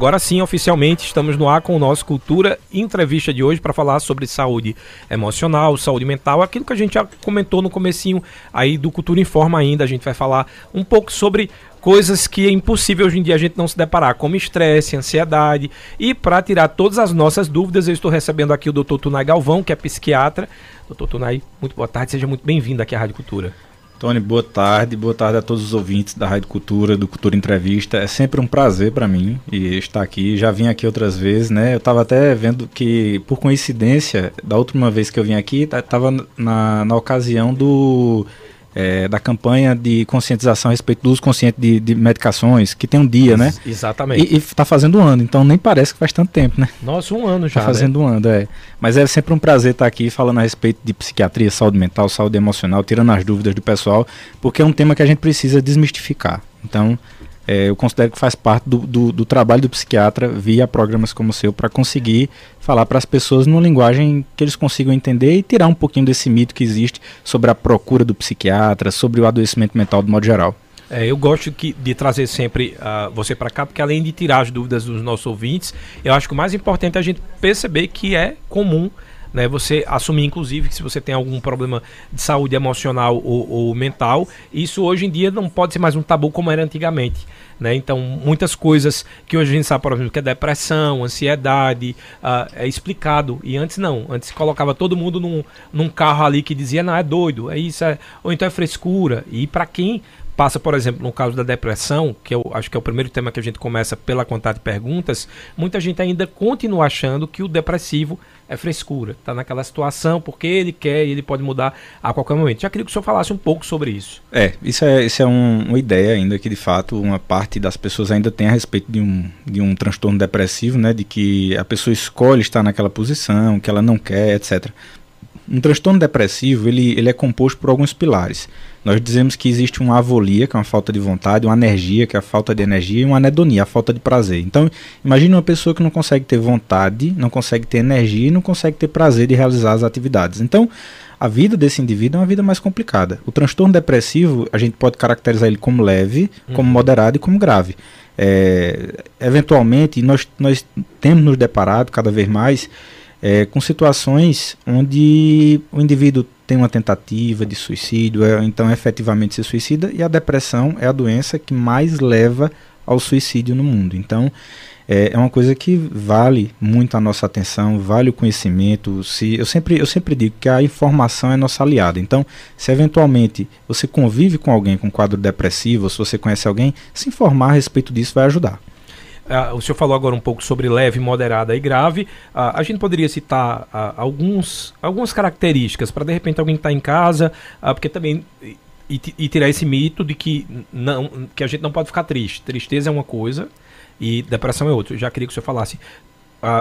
Agora sim, oficialmente, estamos no ar com o nosso Cultura Entrevista de hoje para falar sobre saúde emocional, saúde mental, aquilo que a gente já comentou no comecinho aí do Cultura Informa ainda, a gente vai falar um pouco sobre coisas que é impossível hoje em dia a gente não se deparar, como estresse, ansiedade. E para tirar todas as nossas dúvidas, eu estou recebendo aqui o Dr. Tunay Galvão, que é psiquiatra. Doutor Tunay, muito boa tarde, seja muito bem-vindo aqui à Rádio Cultura. Tony, boa tarde, boa tarde a todos os ouvintes da Rádio Cultura, do Cultura Entrevista. É sempre um prazer para mim estar aqui. Já vim aqui outras vezes, né? Eu estava até vendo que, por coincidência, da última vez que eu vim aqui, estava na, na ocasião do é, da campanha de conscientização a respeito do uso consciente de, de medicações, que tem um dia, né? Exatamente. E está fazendo um ano, então nem parece que faz tanto tempo, né? Nossa, um ano já. Está fazendo né? um ano, é. Mas é sempre um prazer estar aqui falando a respeito de psiquiatria, saúde mental, saúde emocional, tirando as dúvidas do pessoal, porque é um tema que a gente precisa desmistificar. Então, é, eu considero que faz parte do, do, do, trabalho do psiquiatra via programas como o seu para conseguir falar para as pessoas numa linguagem que eles consigam entender e tirar um pouquinho desse mito que existe sobre a procura do psiquiatra, sobre o adoecimento mental de modo geral. É, eu gosto que, de trazer sempre uh, você para cá, porque além de tirar as dúvidas dos nossos ouvintes, eu acho que o mais importante é a gente perceber que é comum né? Você assumir, inclusive, que se você tem algum problema de saúde emocional ou, ou, mental, isso hoje em dia não pode ser mais um tabu como era antigamente. Né? Então, muitas coisas que hoje a gente sabe, por exemplo, que é depressão, ansiedade, uh, é explicado. E antes não. Antes colocava todo mundo num, num carro ali que dizia, não, é doido, é isso, é... ou então é frescura. E para quem passa, por exemplo, no caso da depressão, que eu acho que é o primeiro tema que a gente começa pela quantidade de perguntas, muita gente ainda continua achando que o depressivo é frescura, está naquela situação porque ele quer e ele pode mudar a qualquer momento. Já queria que o senhor falasse um pouco sobre isso. É, isso é, isso é um, uma ideia ainda que de fato uma parte das pessoas ainda tem a respeito de um, de um transtorno depressivo, né, de que a pessoa escolhe estar naquela posição, que ela não quer, etc. Um transtorno depressivo ele, ele é composto por alguns pilares. Nós dizemos que existe uma avolia, que é uma falta de vontade, uma energia, que é a falta de energia, e uma anedonia, a falta de prazer. Então, imagine uma pessoa que não consegue ter vontade, não consegue ter energia e não consegue ter prazer de realizar as atividades. Então, a vida desse indivíduo é uma vida mais complicada. O transtorno depressivo, a gente pode caracterizar ele como leve, uhum. como moderado e como grave. É, eventualmente, nós, nós temos nos deparado cada vez mais é, com situações onde o indivíduo tem uma tentativa de suicídio, é, então efetivamente se suicida, e a depressão é a doença que mais leva ao suicídio no mundo. Então, é, é uma coisa que vale muito a nossa atenção, vale o conhecimento. Se, eu, sempre, eu sempre digo que a informação é nossa aliada. Então, se eventualmente você convive com alguém com quadro depressivo, ou se você conhece alguém, se informar a respeito disso vai ajudar. Uh, o senhor falou agora um pouco sobre leve, moderada e grave. Uh, a gente poderia citar uh, alguns, algumas características para de repente alguém estar tá em casa, porque também e, e, tirar esse mito de que não que a gente não pode ficar triste. Tristeza é uma coisa e depressão é outra. Eu já queria que o senhor falasse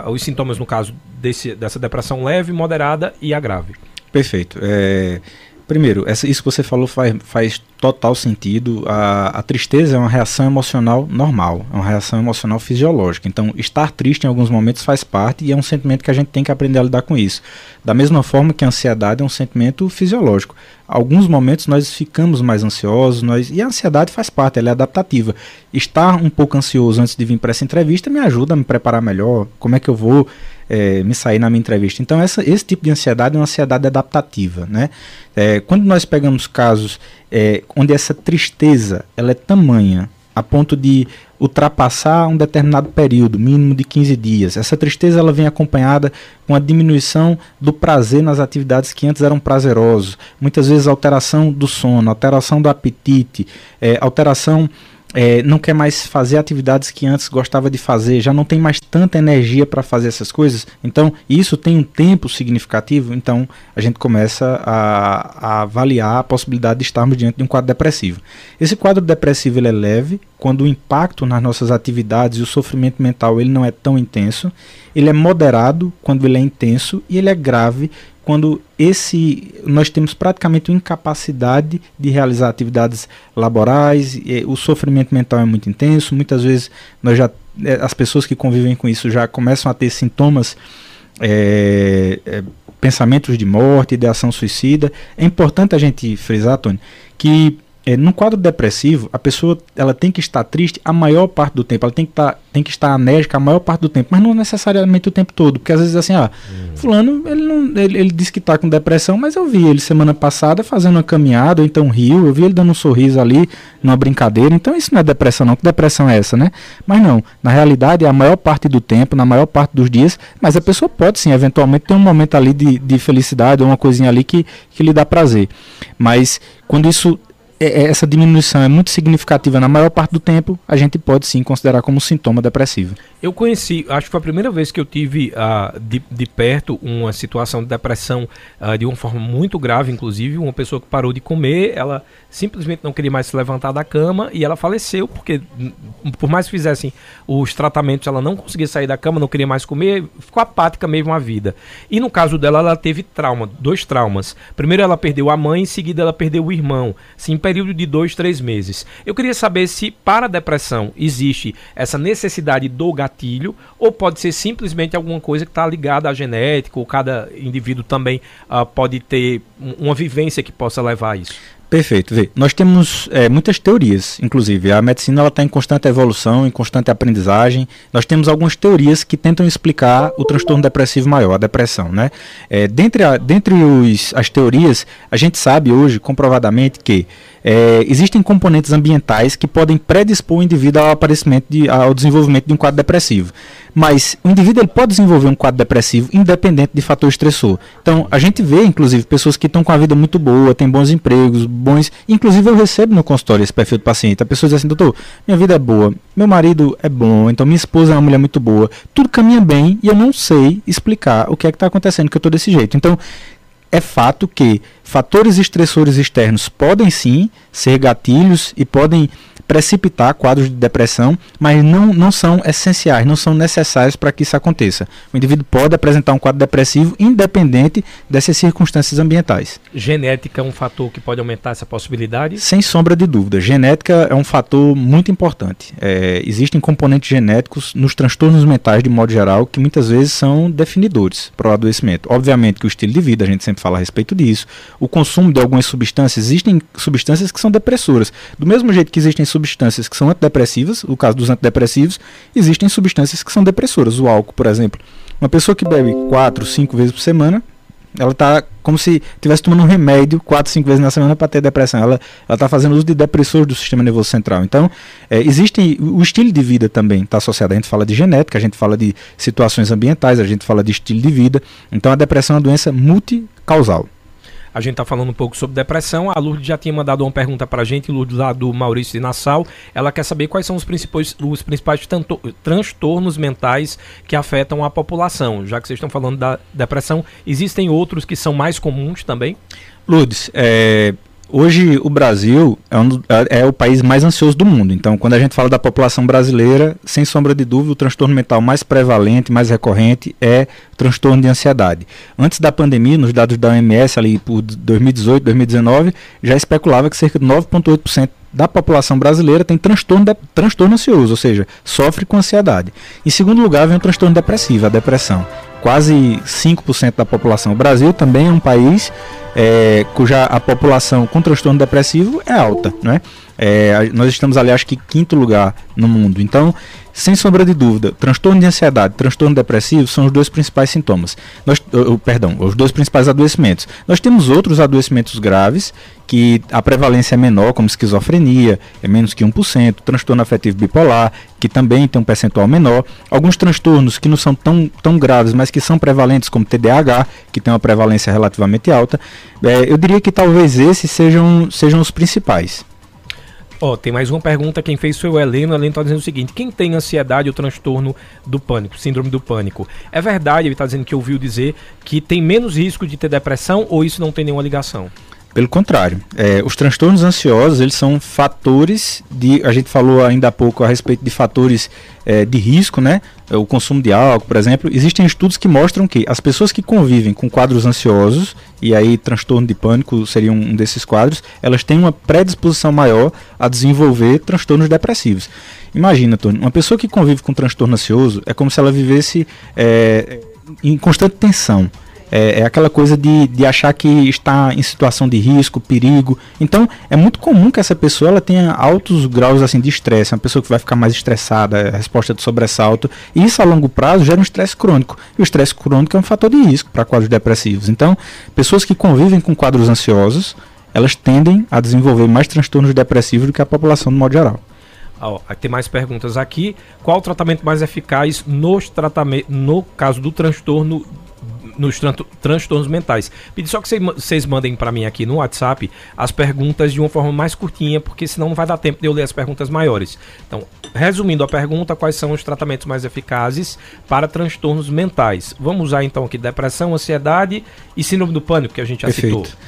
os sintomas no caso desse, dessa depressão leve, moderada e a grave. Perfeito. É, primeiro, essa, isso que você falou faz, faz total sentido. A, a, tristeza é uma reação emocional normal, é uma reação emocional fisiológica. Então, estar triste em alguns momentos faz parte e é um sentimento que a gente tem que aprender a lidar com isso. Da mesma forma que a ansiedade é um sentimento fisiológico. Alguns momentos nós ficamos mais ansiosos, nós, e a ansiedade faz parte, ela é adaptativa. Estar um pouco ansioso antes de vir para essa entrevista me ajuda a me preparar melhor. Como é que eu vou é, me sair na minha entrevista? Então, essa, esse tipo de ansiedade é uma ansiedade adaptativa. Né? É, quando nós pegamos casos é, onde essa tristeza ela é tamanha a ponto de ultrapassar um determinado período, mínimo de 15 dias. Essa tristeza ela vem acompanhada com a diminuição do prazer nas atividades que antes eram prazerosas, muitas vezes alteração do sono, alteração do apetite, é, alteração é, não quer mais fazer atividades que antes gostava de fazer, já não tem mais tanta energia para fazer essas coisas. Então, isso tem um tempo significativo, então a gente começa a, a, avaliar a possibilidade de estarmos diante de um quadro depressivo. Esse quadro depressivo ele é leve, quando o impacto nas nossas atividades e o sofrimento mental ele não é tão intenso, ele é moderado quando ele é intenso e ele é grave quando esse nós temos praticamente uma incapacidade de realizar atividades laborais, o sofrimento mental é muito intenso, muitas vezes nós já é, as pessoas que convivem com isso já começam a ter sintomas é, é, pensamentos de morte, de ação suicida. É importante a gente frisar, Tony, que é, no quadro depressivo, a pessoa ela tem que estar triste a maior parte do tempo, ela tem que, tá, tem que estar enérgica a maior parte do tempo, mas não necessariamente o tempo todo, porque às vezes assim, ah, hum. fulano, ele, não, ele, ele disse que está com depressão, mas eu vi ele semana passada fazendo uma caminhada, ou então riu, eu vi ele dando um sorriso ali, numa brincadeira, então isso não é depressão não, que depressão é essa, né? Mas não, na realidade é a maior parte do tempo, na maior parte dos dias, mas a pessoa pode sim, eventualmente ter um momento ali de, de felicidade, ou uma coisinha ali que, que lhe dá prazer, mas quando isso essa diminuição é muito significativa na maior parte do tempo, a gente pode sim considerar como sintoma depressivo. Eu conheci, acho que foi a primeira vez que eu tive uh, de, de perto uma situação de depressão uh, de uma forma muito grave, inclusive, uma pessoa que parou de comer, ela simplesmente não queria mais se levantar da cama e ela faleceu, porque por mais que fizessem os tratamentos, ela não conseguia sair da cama, não queria mais comer, ficou apática mesmo a vida. E no caso dela, ela teve trauma, dois traumas. Primeiro ela perdeu a mãe, em seguida ela perdeu o irmão. Sim, período de dois, três meses. Eu queria saber se para a depressão existe essa necessidade do gatilho ou pode ser simplesmente alguma coisa que está ligada à genética ou cada indivíduo também uh, pode ter uma vivência que possa levar a isso. Perfeito. Vê, nós temos é, muitas teorias, inclusive. A medicina está em constante evolução, em constante aprendizagem. Nós temos algumas teorias que tentam explicar o transtorno depressivo maior, a depressão. Né? É, dentre a, dentre os, as teorias, a gente sabe hoje, comprovadamente, que é, existem componentes ambientais que podem predispor o indivíduo ao aparecimento de, ao desenvolvimento de um quadro depressivo. Mas o indivíduo ele pode desenvolver um quadro depressivo independente de fator estressor. Então, a gente vê, inclusive, pessoas que estão com a vida muito boa, têm bons empregos, bons. Inclusive, eu recebo no consultório esse perfil do paciente. A pessoa diz assim, doutor, minha vida é boa, meu marido é bom, então minha esposa é uma mulher muito boa, tudo caminha bem e eu não sei explicar o que é que está acontecendo que eu estou desse jeito. Então, é fato que fatores estressores externos podem sim ser gatilhos e podem precipitar quadros de depressão, mas não, não são essenciais, não são necessários para que isso aconteça. O indivíduo pode apresentar um quadro depressivo independente dessas circunstâncias ambientais. Genética é um fator que pode aumentar essa possibilidade? Sem sombra de dúvida. Genética é um fator muito importante. É, existem componentes genéticos nos transtornos mentais, de modo geral, que muitas vezes são definidores para o adoecimento. Obviamente que o estilo de vida, a gente sempre fala a respeito disso, o consumo de algumas substâncias, existem substâncias que são depressoras. Do mesmo jeito que existem substâncias que são antidepressivas, no caso dos antidepressivos, existem substâncias que são depressoras. O álcool, por exemplo. Uma pessoa que bebe 4, 5 vezes por semana, ela está como se estivesse tomando um remédio 4, 5 vezes na semana para ter depressão. Ela está fazendo uso de depressores do sistema nervoso central. Então, é, o estilo de vida também está associado. A gente fala de genética, a gente fala de situações ambientais, a gente fala de estilo de vida. Então, a depressão é uma doença multicausal. A gente está falando um pouco sobre depressão. A Lourdes já tinha mandado uma pergunta para a gente, Lourdes lá do Maurício de Nassau. Ela quer saber quais são os principais, os principais transtornos mentais que afetam a população. Já que vocês estão falando da depressão, existem outros que são mais comuns também? Lourdes, é, Hoje o Brasil é, um, é, é, o país mais ansioso do mundo. Então, quando a gente fala da população brasileira, sem sombra de dúvida, o transtorno mental mais prevalente, mais recorrente é o transtorno de ansiedade. Antes da pandemia, nos dados da OMS ali por 2018, 2019, já especulava que cerca de 9,8% da população brasileira tem transtorno, de, transtorno ansioso, ou seja, sofre com ansiedade. Em segundo lugar, vem o transtorno depressivo, a depressão. Quase 5% da população. O Brasil também é um país é, cuja a população com transtorno depressivo é alta, né? É, nós estamos ali, acho que quinto lugar no mundo. Então, sem sombra de dúvida, transtorno de ansiedade, transtorno depressivo são os dois principais sintomas. Nós, uh, perdão, os dois principais adoecimentos. Nós temos outros adoecimentos graves que a prevalência é menor, como esquizofrenia, é menos que 1%, transtorno afetivo bipolar, que também tem um percentual menor, alguns transtornos que não são tão, tão graves, mas que são prevalentes, como TDAH, que tem uma prevalência relativamente alta. É, eu diria que talvez esses sejam, sejam os principais. Ó, tem mais uma pergunta. Quem fez foi o Heleno. O Heleno está dizendo o seguinte: quem tem ansiedade ou transtorno do pânico, síndrome do pânico? É verdade, ele está dizendo que ouviu dizer que tem menos risco de ter depressão ou isso não tem nenhuma ligação? Pelo contrário, é, os transtornos ansiosos eles são fatores de, a gente falou ainda há pouco a respeito de fatores é, de risco, né? O consumo de álcool, por exemplo. Existem estudos que mostram que as pessoas que convivem com quadros ansiosos e aí transtorno de pânico seria um desses quadros, elas têm uma predisposição maior a desenvolver transtornos depressivos. Imagina, Tony, uma pessoa que convive com transtorno ansioso é como se ela vivesse é, em constante tensão é, é, aquela coisa de, de achar que está em situação de risco, perigo. Então, é muito comum que essa pessoa ela tenha altos graus assim de estresse, uma pessoa que vai ficar mais estressada, resposta de sobressalto, e isso a longo prazo gera um estresse crônico. E o estresse crônico é um fator de risco para quadros depressivos. Então, pessoas que convivem com quadros ansiosos, elas tendem a desenvolver mais transtornos depressivos do que a população no modo geral. Oh, tem mais perguntas aqui. Qual o tratamento mais eficaz nos tratamentos, no caso do transtorno nos tran transtornos mentais. Pedi só que vocês mandem para mim aqui no WhatsApp as perguntas de uma forma mais curtinha, porque senão não vai dar tempo de eu ler as perguntas maiores. Então, resumindo a pergunta, quais são os tratamentos mais eficazes para transtornos mentais? Vamos usar então aqui depressão, ansiedade e síndrome do pânico, que a gente já Perfeito. citou.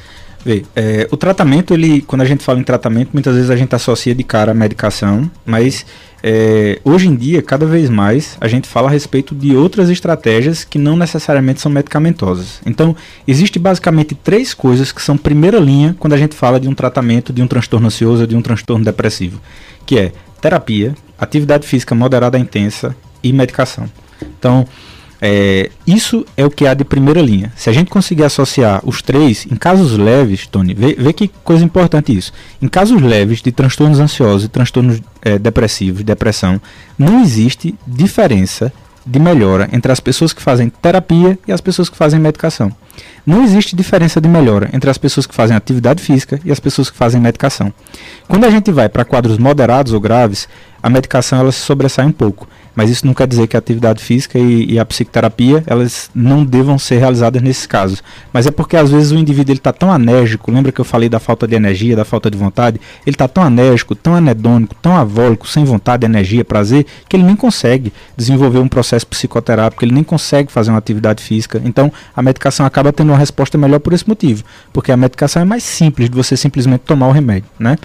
Vê, é, o tratamento, ele, quando a gente fala em tratamento, muitas vezes a gente associa de cara a medicação, mas é, hoje em dia, cada vez mais, a gente fala a respeito de outras estratégias que não necessariamente são medicamentosas. Então, existe basicamente três coisas que são primeira linha quando a gente fala de um tratamento de um transtorno ansioso ou de um transtorno depressivo, que é terapia, atividade física moderada intensa e medicação. Então, é, isso é o que há de primeira linha. Se a gente conseguir associar os três, em casos leves, Tony, vê, vê que coisa importante isso. Em casos leves de transtornos ansiosos e transtornos é, depressivos, depressão, não existe diferença de melhora entre as pessoas que fazem terapia e as pessoas que fazem medicação. Não existe diferença de melhora entre as pessoas que fazem atividade física e as pessoas que fazem medicação. Quando a gente vai para quadros moderados ou graves, a medicação ela se sobressai um pouco mas isso não quer dizer que a atividade física e, e, a psicoterapia elas não devam ser realizadas nesses casos. Mas é porque às vezes o indivíduo está tão anérgico, lembra que eu falei da falta de energia, da falta de vontade? Ele está tão anérgico, tão anedônico, tão avólico, sem vontade, energia, prazer, que ele nem consegue desenvolver um processo psicoterápico, ele nem consegue fazer uma atividade física. Então a medicação acaba tendo uma resposta melhor por esse motivo, porque a medicação é mais simples de você simplesmente tomar o remédio, né?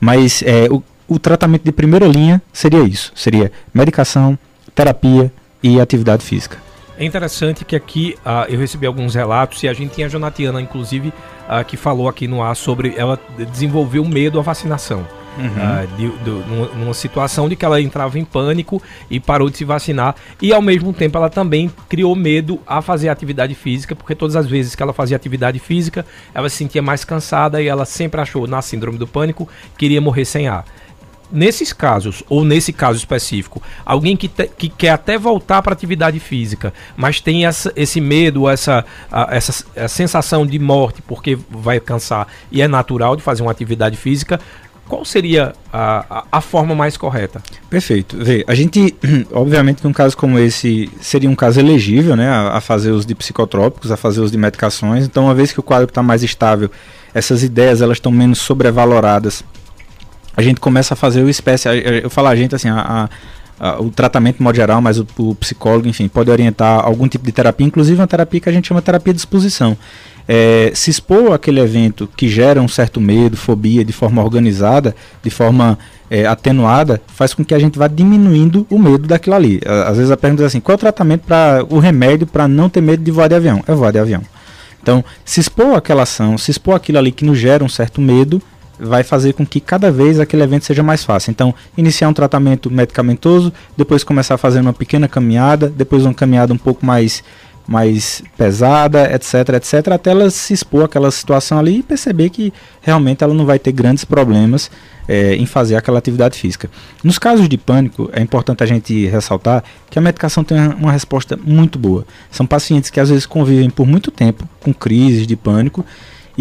Mas é, o, o tratamento de primeira linha seria isso: seria medicação, terapia e atividade física. É interessante que aqui uh, eu recebi alguns relatos e a gente tinha a Jonatiana, inclusive, uh, que falou aqui no ar sobre ela desenvolveu medo à vacinação. Uhum. Uh, de, de, numa, situação de que ela entrava em pânico e parou de se vacinar e ao mesmo tempo ela também criou medo a fazer atividade física porque todas as vezes que ela fazia atividade física ela se sentia mais cansada e ela sempre achou na síndrome do pânico que iria morrer sem ar nesses casos, ou nesse caso específico, alguém que, te, que quer até voltar para atividade física, mas tem essa, esse medo, essa, a, essa a sensação de morte porque vai cansar e é natural de fazer uma atividade física, qual seria a, a, a, forma mais correta? Perfeito. Vê, a gente, obviamente, num caso como esse, seria um caso elegível, né, a, a fazer uso de psicotrópicos, a fazer uso de medicações. Então, uma vez que o quadro está mais estável, essas ideias elas estão menos sobrevaloradas a gente começa a fazer o espécie. Eu falo a gente assim, a, a, o tratamento de modo geral, mas o, o, psicólogo, enfim, pode orientar algum tipo de terapia, inclusive uma terapia que a gente chama terapia de exposição. É, se expor àquele evento que gera um certo medo, fobia, de forma organizada, de forma é, atenuada, faz com que a gente vá diminuindo o medo daquilo ali. Às vezes a pergunta é assim: qual é o tratamento para o remédio para não ter medo de voar de avião? É voar de avião. Então, se expor àquela ação, se expor àquilo ali que nos gera um certo medo, vai fazer com que cada vez aquele evento seja mais fácil. Então, iniciar um tratamento medicamentoso, depois começar a fazer uma pequena caminhada, depois uma caminhada um pouco mais mais pesada, etc, etc, até ela se expor àquela situação ali e perceber que realmente ela não vai ter grandes problemas é, em fazer aquela atividade física. Nos casos de pânico, é importante a gente ressaltar que a medicação tem uma resposta muito boa. São pacientes que às vezes convivem por muito tempo com crises de pânico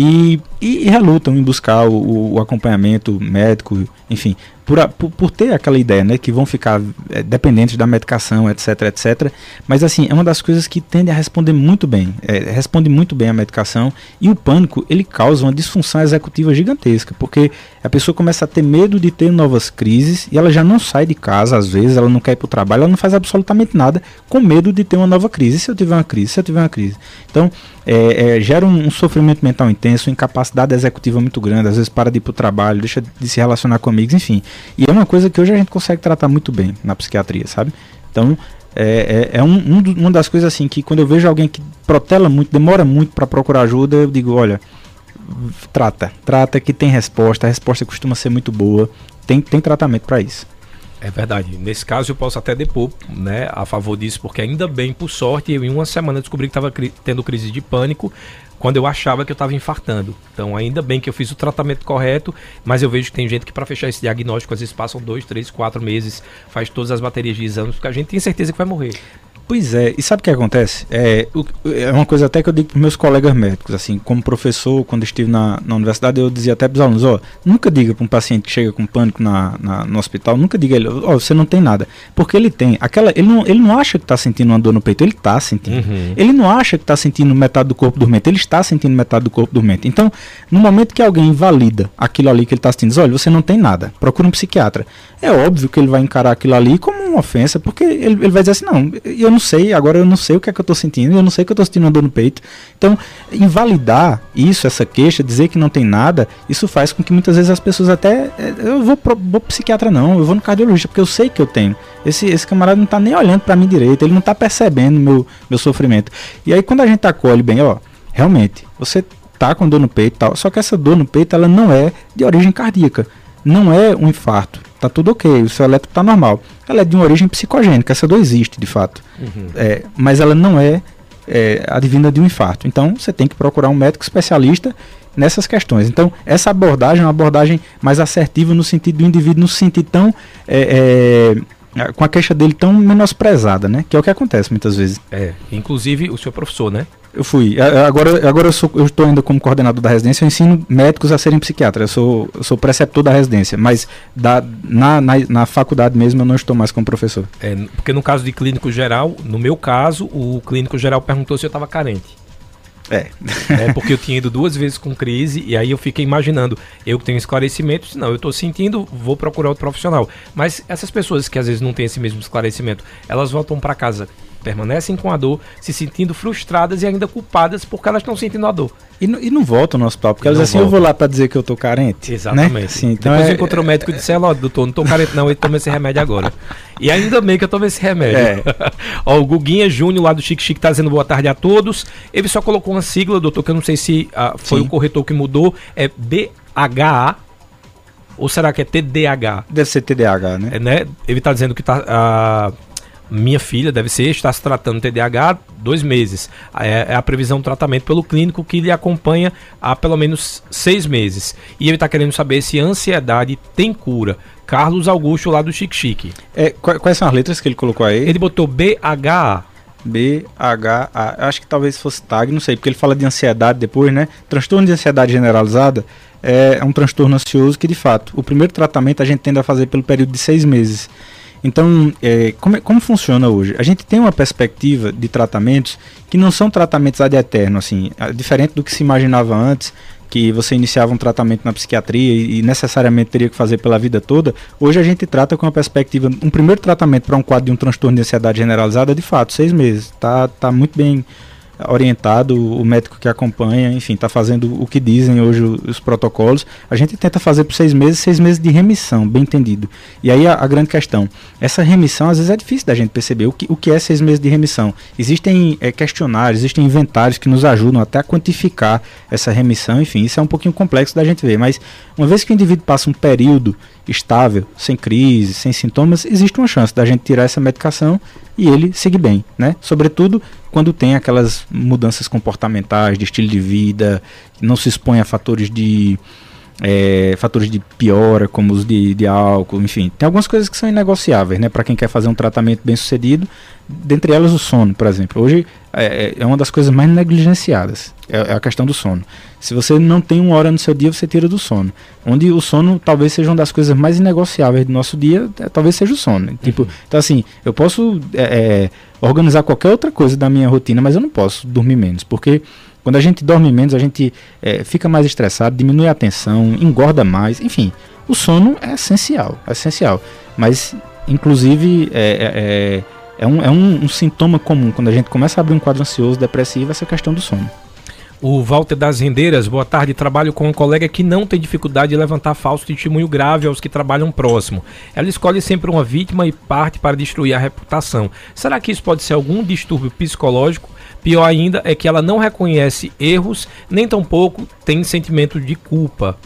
e, e, relutam em buscar o, o, acompanhamento médico, enfim, por, por, por, ter aquela ideia, né, que vão ficar é, dependentes da medicação, etc, etc. Mas assim, é uma das coisas que tende a responder muito bem, é, responde muito bem a medicação e o pânico ele causa uma disfunção executiva gigantesca, porque a pessoa começa a ter medo de ter novas crises e ela já não sai de casa às vezes, ela não quer ir para o trabalho, ela não faz absolutamente nada com medo de ter uma nova crise. Se eu tiver uma crise, se eu tiver uma crise, então é, é, gera um, um, sofrimento mental intenso, incapacidade executiva muito grande, às vezes para de ir para o trabalho, deixa de se relacionar com amigos, enfim. E é uma coisa que hoje a gente consegue tratar muito bem na psiquiatria, sabe? Então, é, é, é um, um uma das coisas assim que quando eu vejo alguém que protela muito, demora muito para procurar ajuda, eu digo, olha, trata, trata que tem resposta, a resposta costuma ser muito boa, tem, tem tratamento para isso. É verdade. Nesse caso eu posso até depor, né, a favor disso, porque ainda bem, por sorte, eu em uma semana descobri que estava cri tendo crise de pânico quando eu achava que eu estava infartando. Então, ainda bem que eu fiz o tratamento correto, mas eu vejo que tem gente que para fechar esse diagnóstico às vezes passam dois, três, quatro meses, faz todas as baterias de exames, porque a gente tem certeza que vai morrer. Pois é, e sabe o que acontece? É, é uma coisa até que eu digo para meus colegas médicos, assim, como professor, quando estive na, na universidade, eu dizia até para os alunos, ó, nunca diga para um paciente que chega com pânico na, na no hospital, nunca diga ele, ó, você não tem nada, porque ele tem, aquela, ele não, ele não acha que está sentindo uma dor no peito, ele está sentindo. Uhum. Ele não acha que está sentindo metade do corpo dormente, ele está sentindo metade do corpo dormente. Então, no momento que alguém invalida aquilo ali que ele está sentindo, diz, olha, você não tem nada, procura um psiquiatra. É óbvio que ele vai encarar aquilo ali como uma ofensa, porque ele, ele vai dizer assim, não, eu não sei, agora eu não sei o que é que eu estou sentindo, eu não sei que eu estou sentindo uma dor no peito. Então, invalidar isso, essa queixa, dizer que não tem nada, isso faz com que muitas vezes as pessoas até, é, eu vou pro, vou pro psiquiatra não, eu vou no cardiologista, porque eu sei que eu tenho. Esse, esse camarada não está nem olhando para mim direito, ele não está percebendo meu, meu sofrimento. E aí quando a gente acolhe bem, ó, realmente, você tá com dor no peito e tal, só que essa dor no peito, ela não é de origem cardíaca não é um infarto, tá tudo ok, o seu eletro tá normal. Ela é de uma origem psicogênica, essa dor existe de fato. Uhum. É, mas ela não é, é advinda de um infarto. Então você tem que procurar um médico especialista nessas questões. Então, essa abordagem é uma abordagem mais assertiva no sentido do indivíduo, no sentido tão. É, é, com a queixa dele tão menosprezada, né? Que é o que acontece muitas vezes. É, inclusive o seu professor, né? Eu fui. Agora, agora eu, sou, eu estou ainda como coordenador da residência, eu ensino médicos a serem psiquiatras. Eu sou, eu sou preceptor da residência, mas da, na, na, na, faculdade mesmo eu não estou mais como professor. É, porque no caso de clínico geral, no meu caso, o clínico geral perguntou se eu estava carente. É. é. Porque eu tinha ido duas vezes com crise e aí eu fiquei imaginando, eu que tenho esclarecimentos, não, eu estou sentindo, vou procurar outro profissional. Mas essas pessoas que às vezes não têm esse mesmo esclarecimento, elas voltam para casa permanecem com a dor, se sentindo frustradas e ainda culpadas porque elas estão sentindo a dor. E, e não voltam no hospital, porque elas assim, voltam. eu vou lá para dizer que eu tô carente. Né? Exatamente. Né? Então Depois é... eu encontrei o médico e disse, ó, doutor, não tô carente não, ele toma esse remédio agora. E ainda bem que eu tomei esse remédio. É. ó, o Guguinha Júnior lá do Chique Chique tá dizendo boa tarde a todos. Ele só colocou uma sigla, doutor, que eu não sei se uh, foi Sim. o corretor que mudou, é BHA, ou será que é TDAH? Deve ser TDAH, né? É, né? Ele está dizendo que está uh, minha filha deve ser, está se tratando TDAH dois meses. É, é, a previsão do tratamento pelo clínico que lhe acompanha há pelo menos seis meses. E ele está querendo saber se a ansiedade tem cura. Carlos Augusto, lá do Chique Chique. É, quais são as letras que ele colocou aí? Ele botou BHA. BHA. Acho que talvez fosse TAG, não sei, porque ele fala de ansiedade depois, né? Transtorno de ansiedade generalizada é, é um transtorno ansioso que, de fato, o primeiro tratamento a gente tende a fazer pelo período de seis meses. Então, é, como, é, como funciona hoje? A gente tem uma perspectiva de tratamentos que não são tratamentos ad eterno, assim, diferente do que se imaginava antes, que você iniciava um tratamento na psiquiatria e, e necessariamente teria que fazer pela vida toda. Hoje a gente trata com uma perspectiva, um primeiro tratamento para um quadro de um transtorno de ansiedade generalizada, de fato, seis meses. Tá, tá muito bem orientado, o médico que acompanha, enfim, está fazendo o que dizem hoje os protocolos. A gente tenta fazer por seis meses, seis meses de remissão, bem entendido. E aí a, a, grande questão, essa remissão às vezes é difícil da gente perceber o que, o que é seis meses de remissão. Existem é, questionários, existem inventários que nos ajudam até a quantificar essa remissão, enfim, isso é um pouquinho complexo da gente ver, mas uma vez que o indivíduo passa um período estável, sem crise, sem sintomas, existe uma chance da gente tirar essa medicação e ele seguir bem, né? Sobretudo quando tem aquelas mudanças comportamentais, de estilo de vida, não se expõe a fatores de é, fatores de piora, como os de, de álcool, enfim. Tem algumas coisas que são inegociáveis, né? Para quem quer fazer um tratamento bem sucedido, dentre elas o sono, por exemplo. Hoje é, é uma das coisas mais negligenciadas, é, é, a questão do sono. Se você não tem uma hora no seu dia, você tira do sono. Onde o sono talvez seja uma das coisas mais inegociáveis do nosso dia, é, talvez seja o sono. Tipo, uhum. então assim, eu posso é, é, organizar qualquer outra coisa da minha rotina, mas eu não posso dormir menos, porque quando a gente dorme menos, a gente é, fica mais estressado, diminui a atenção, engorda mais, enfim. O sono é essencial, é essencial. Mas, inclusive, é, é, é, um, é um, um sintoma comum. Quando a gente começa a abrir um quadro ansioso, depressivo, essa questão do sono. O Walter das Rendeiras, boa tarde. Trabalho com um colega que não tem dificuldade de levantar falso testemunho grave aos que trabalham próximo. Ela escolhe sempre uma vítima e parte para destruir a reputação. Será que isso pode ser algum distúrbio psicológico? Pior ainda é que ela não reconhece erros, nem tampouco tem sentimento de culpa.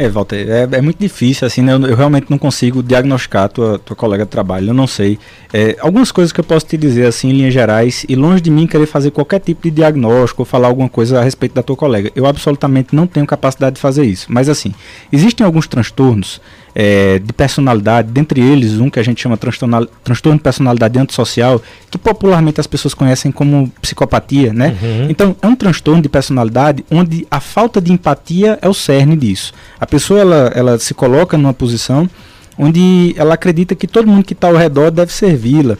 É, Walter, é, é muito difícil, assim, né? eu, eu, realmente não consigo diagnosticar a tua, tua colega de trabalho, eu não sei. É, algumas coisas que eu posso te dizer, assim, em linhas gerais, e longe de mim querer fazer qualquer tipo de diagnóstico ou falar alguma coisa a respeito da tua colega. Eu absolutamente não tenho capacidade de fazer isso. Mas, assim, existem alguns transtornos é, de personalidade, dentre eles um que a gente chama transtorno, transtorno de personalidade antissocial, que popularmente as pessoas conhecem como psicopatia, né? Uhum. Então, é um transtorno de personalidade onde a falta de empatia é o cerne disso. A pessoa, ela, ela se coloca numa posição onde ela acredita que todo mundo que está ao redor deve servi-la.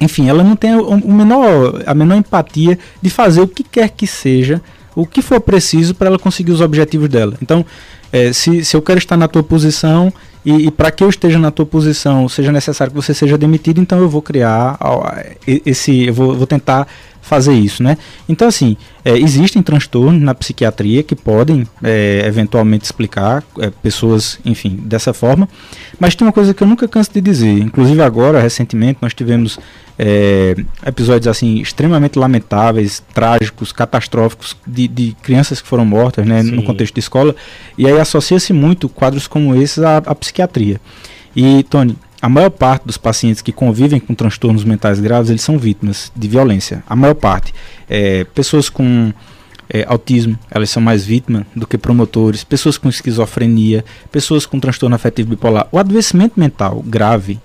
Enfim, ela não tem o, o menor, a menor empatia de fazer o que quer que seja, o que for preciso para ela conseguir os objetivos dela. Então, é, se, se eu quero estar na tua posição e, e para que eu esteja na tua posição seja necessário que você seja demitido, então eu vou criar esse, eu vou, vou tentar fazer isso, né? Então, assim, é, existem transtornos na psiquiatria que podem é, eventualmente explicar é, pessoas, enfim, dessa forma, mas tem uma coisa que eu nunca canso de dizer, inclusive agora, recentemente, nós tivemos é, episódios assim extremamente lamentáveis, trágicos, catastróficos de, de crianças que foram mortas, né, no contexto de escola, e aí associa-se muito quadros como esses à, à psiquiatria. E Tony, a maior parte dos pacientes que convivem com transtornos mentais graves, eles são vítimas de violência. A maior parte. É, pessoas com é, autismo, elas são mais vítimas do que promotores. Pessoas com esquizofrenia, pessoas com transtorno afetivo bipolar. O adoecimento mental grave,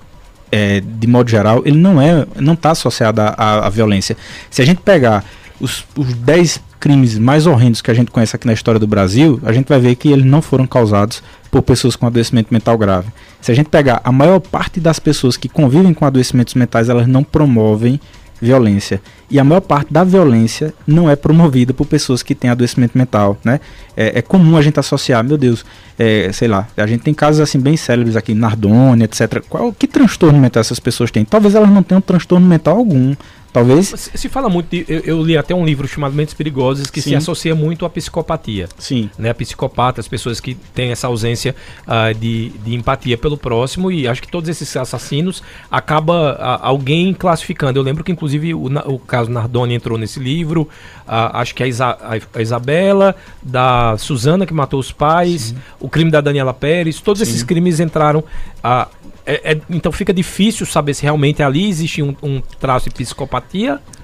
é, de modo geral, ele não é, não está associado à, violência. Se a gente pegar os, os 10 crimes mais horrendos que a gente conhece aqui na história do Brasil, a gente vai ver que eles não foram causados por pessoas com adoecimento mental grave. Se a gente pegar a maior parte das pessoas que convivem com adoecimentos mentais, elas não promovem violência. E a maior parte da violência não é promovida por pessoas que têm adoecimento mental, né? É, é comum a gente associar, meu Deus, é, sei lá, a gente tem casos assim bem célebres aqui, Nardone, etc. Qual, que transtorno mental essas pessoas têm? Talvez elas não tenham transtorno mental algum. Talvez. Se fala muito. De, eu, eu, li até um livro chamado Mentes Perigosas que Sim. se associa muito à psicopatia. Sim. Né? A psicopata, as pessoas que têm essa ausência uh, de, de empatia pelo próximo. E acho que todos esses assassinos acaba uh, alguém classificando. Eu lembro que, inclusive, o, o caso Nardoni entrou nesse livro. Uh, acho que a, Isa, a, Isabela, da Suzana que matou os pais, Sim. o crime da Daniela Pérez, todos Sim. esses crimes entraram. Uh, é, é, então fica difícil saber se realmente ali existe um, um, traço de psicopatia.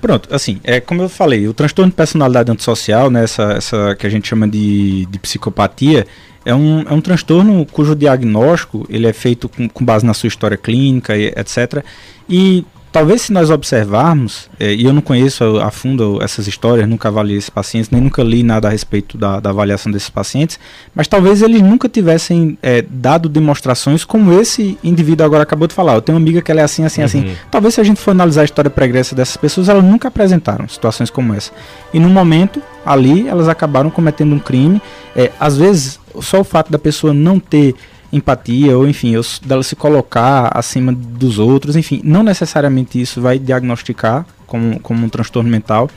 Pronto, assim, é como eu falei, o transtorno de personalidade antissocial, né, essa, essa que a gente chama de, de psicopatia, é um, é um transtorno cujo diagnóstico ele é feito com, com base na sua história clínica, e, etc. E talvez se nós observarmos, é, e eu não conheço a fundo essas histórias, nunca avaliei esses pacientes, nem nunca li nada a respeito da, da avaliação desses pacientes, mas talvez eles nunca tivessem é, dado demonstrações como esse indivíduo agora acabou de falar. Eu tenho uma amiga que ela é assim, assim, assim. uhum. assim. Talvez se a gente for analisar a história pregressa dessas pessoas, elas nunca apresentaram situações como essa. E no momento, ali, elas acabaram cometendo um crime. É, às vezes, só o fato da pessoa não ter empatia, ou enfim, eu, dela se colocar acima dos outros, enfim, não necessariamente isso vai diagnosticar como, como um transtorno mental.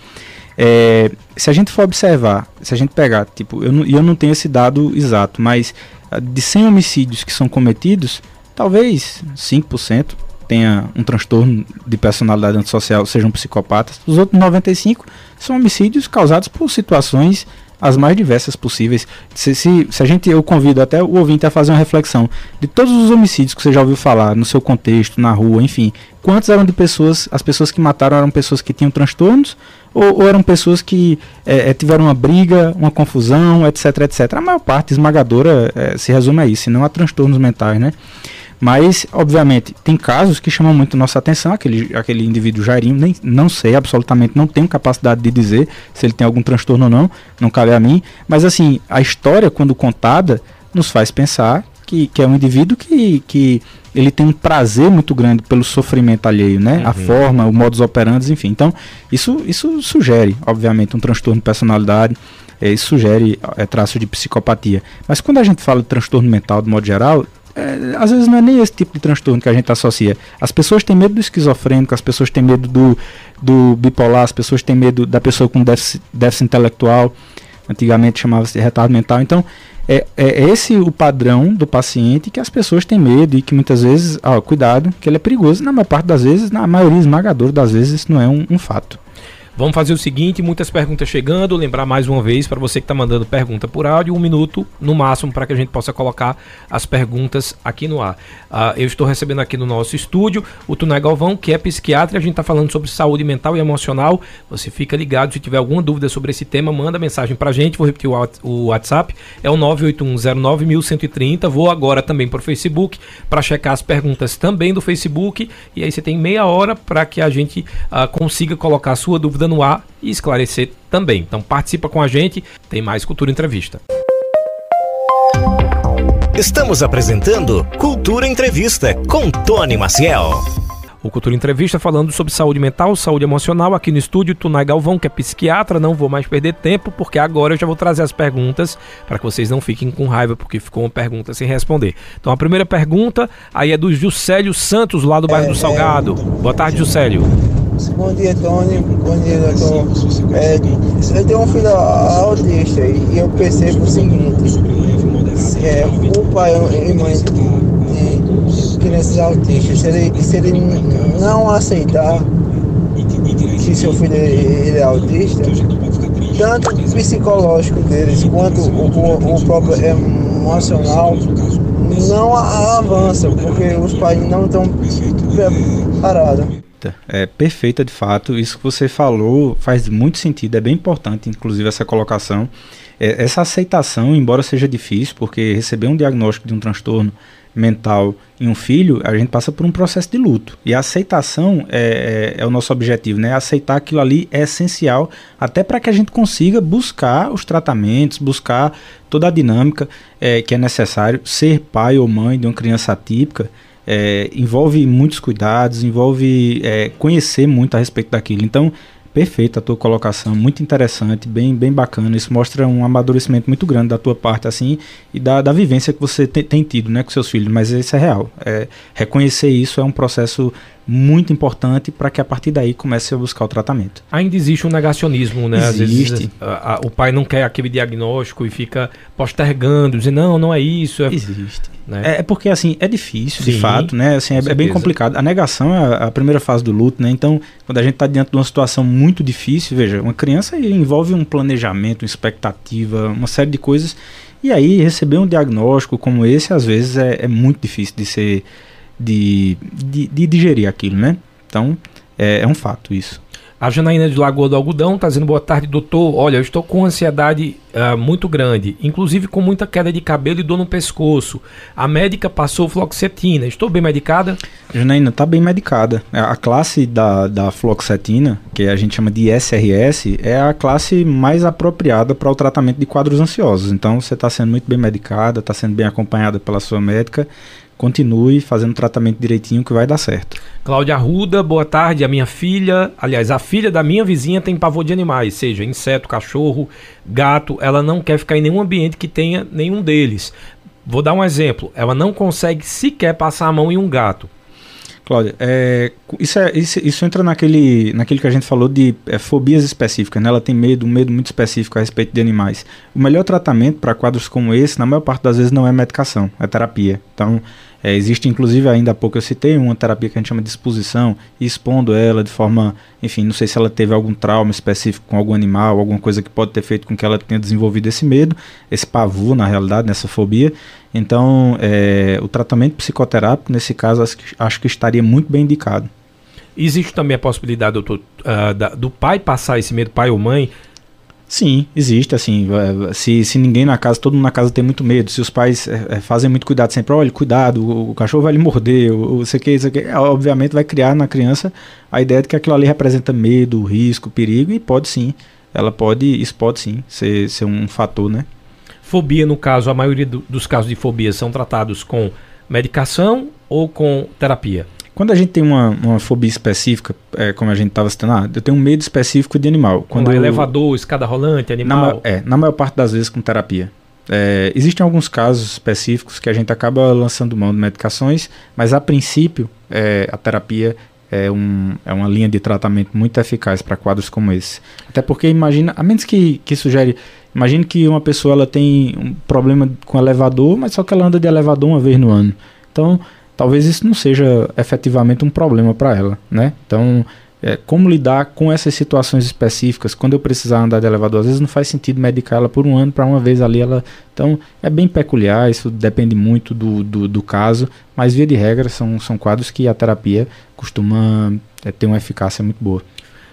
É, se a gente for observar, se a gente pegar, tipo, eu não, eu não tenho esse dado exato, mas ah, de 100 homicídios que são cometidos, talvez 5% tenha um transtorno de personalidade antissocial, sejam psicopatas. Os outros 95 são homicídios causados por situações as mais diversas possíveis. Se, se, se, a gente, eu convido até o ouvinte a fazer uma reflexão de todos os homicídios que você já ouviu falar, no seu contexto, na rua, enfim, quantos eram de pessoas, as pessoas que mataram eram pessoas que tinham transtornos ou, ou eram pessoas que é, tiveram uma briga, uma confusão, etc, etc. A maior parte esmagadora é, se resume a isso, não a transtornos mentais, né? Mas, obviamente, tem casos que chamam muito nossa atenção. Aquele, aquele indivíduo Jairinho, nem, não sei, absolutamente não tenho capacidade de dizer se ele tem algum transtorno ou não, não cabe a mim. Mas, assim, a história, quando contada, nos faz pensar que, que é um indivíduo que, que ele tem um prazer muito grande pelo sofrimento alheio, né? Uhum. A forma, o modus operandi, enfim. Então, isso, isso sugere, obviamente, um transtorno de personalidade. É, isso sugere é, traço de psicopatia. Mas quando a gente fala de transtorno mental de modo geral, é, às vezes não é nem esse tipo de transtorno que a gente associa. As pessoas têm medo do esquizofrênico, as pessoas têm medo do, do bipolar, as pessoas têm medo da pessoa com déficit, déficit intelectual, antigamente chamava-se retardo mental. Então, é, é esse o padrão do paciente que as pessoas têm medo e que muitas vezes, ó, cuidado, que ele é perigoso. Na maior parte das vezes, na maioria esmagadora das vezes, isso não é um, um fato. Vamos fazer o seguinte, muitas perguntas chegando, lembrar mais uma vez para você que está mandando pergunta por áudio, um minuto no máximo para que a gente possa colocar as perguntas aqui no ar. Uh, eu estou recebendo aqui no nosso estúdio o Tunay Galvão, que é psiquiatra, a gente está falando sobre saúde mental e emocional. Você fica ligado, se tiver alguma dúvida sobre esse tema, manda mensagem para a gente, vou repetir o WhatsApp, é o 981091130. Vou agora também para o Facebook para checar as perguntas também do Facebook e aí você tem meia hora para que a gente uh, consiga colocar a sua dúvida no ar e esclarecer também. Então participa com a gente, tem mais Cultura Entrevista. Estamos apresentando Cultura Entrevista com Tony Maciel. O Cultura Entrevista falando sobre saúde mental, saúde emocional, aqui no estúdio Tunai Galvão, que é psiquiatra. Não vou mais perder tempo, porque agora eu já vou trazer as perguntas para que vocês não fiquem com raiva, porque ficou uma pergunta sem responder. Então a primeira pergunta aí é do Juscelio Santos, lá do bairro é, do Salgado. Boa tarde, Juscelio. Bom dia, Tony. Bom dia, doutor. É, eu tenho um filho autista e eu percebo o seguinte: é, o pai e mãe de crianças autistas, se ele, se ele não aceitar que seu filho ele é autista, tanto o psicológico deles quanto o, o próprio emocional não avança, porque os pais não estão preparados perfeita, é perfeita de fato. Isso que você falou faz muito sentido, é bem importante, inclusive, essa colocação. É, essa aceitação, embora seja difícil, porque receber um diagnóstico de um transtorno mental em um filho, a gente passa por um processo de luto. E a aceitação é, é, é o nosso objetivo, né? Aceitar aquilo ali é essencial, até para que a gente consiga buscar os tratamentos, buscar toda a dinâmica é, que é necessário. Ser pai ou mãe de uma criança atípica é, envolve muitos cuidados, envolve é, conhecer muito a respeito daquilo. Então, perfeita a tua colocação, muito interessante, bem, bem bacana. Isso mostra um amadurecimento muito grande da tua parte, assim, e da, da vivência que você te, tem tido, né, com seus filhos. Mas isso é real. É, reconhecer isso é um processo muito importante para que a partir daí comece a buscar o tratamento. Ainda existe um negacionismo, né? Existe. Às vezes a, a, o pai não quer aquele diagnóstico e fica postergando, dizendo não, não é isso. É... Existe. Né? É, é, porque assim é difícil, Sim, de fato, né? Assim, é, é, bem complicado. A negação é a, a, primeira fase do luto, né? Então, quando a gente está diante de uma situação muito difícil, veja, uma criança envolve um planejamento, uma expectativa, uma série de coisas. E aí receber um diagnóstico como esse, às vezes, é, é muito difícil de ser de, de, de digerir aquilo, né? Então, é, é um fato isso. A Janaína de Lagoa do Algodão está dizendo boa tarde, doutor. Olha, eu estou com ansiedade uh, muito grande, inclusive com muita queda de cabelo e dor no pescoço. A médica passou fluoxetina. Estou bem medicada? Janaína, está bem medicada. A classe da, da fluoxetina, que a gente chama de SRS, é a classe mais apropriada para o tratamento de quadros ansiosos. Então, você está sendo muito bem medicada, está sendo bem acompanhada pela sua médica continue fazendo o tratamento direitinho que vai dar certo. Cláudia Arruda, boa tarde. A minha filha, aliás, a filha da minha vizinha tem pavor de animais, seja inseto, cachorro, gato. Ela não quer ficar em nenhum ambiente que tenha nenhum deles. Vou dar um exemplo. Ela não consegue sequer passar a mão em um gato. Cláudia, é, isso, é, isso, isso, entra naquele, naquele que a gente falou de é, fobias específicas, né? Ela tem medo, um medo muito específico a respeito de animais. O melhor tratamento para quadros como esse, na maior parte das vezes, não é medicação, é terapia. Então, é, existe, inclusive, ainda há pouco eu citei uma terapia que a gente chama de exposição, expondo ela de forma, enfim, não sei se ela teve algum trauma específico com algum animal, alguma coisa que pode ter feito com que ela tenha desenvolvido esse medo, esse pavor, na realidade, nessa fobia. Então, é, o tratamento psicoterápico, nesse caso, acho que, acho que estaria muito bem indicado. Existe também a possibilidade, doutor, uh, da, do pai passar esse medo, pai ou mãe, Sim, existe, assim, se, se ninguém na casa, todo mundo na casa tem muito medo, se os pais é, fazem muito cuidado sempre, olha, cuidado, o, o cachorro vai lhe morder, o, o, isso aqui, isso aqui, obviamente vai criar na criança a ideia de que aquilo ali representa medo, risco, perigo, e pode sim, ela pode, isso pode sim ser, ser um fator, né? Fobia, no caso, a maioria do, dos casos de fobia são tratados com medicação ou com terapia? Quando a gente tem uma, uma fobia específica, é, como a gente estava citando, ah, eu tenho um medo específico de animal. Quando eu, elevador, escada rolante, animal. Na, é, na maior parte das vezes com terapia. É, existem alguns casos específicos que a gente acaba lançando mão de medicações, mas a princípio é, a terapia é, um, é uma linha de tratamento muito eficaz para quadros como esse. Até porque imagina, a menos que, que sugere, imagine que uma pessoa ela tem um problema com elevador, mas só que ela anda de elevador uma vez no ano. Então talvez isso não seja efetivamente um problema para ela, né? Então, é, como lidar com essas situações específicas. Quando eu precisar andar de elevador, às vezes não faz sentido medicar ela por um ano para uma vez ali. Ela, então é bem peculiar, isso depende muito do, do, do caso, mas via de regra são, são quadros que a terapia costuma é, ter uma eficácia muito boa.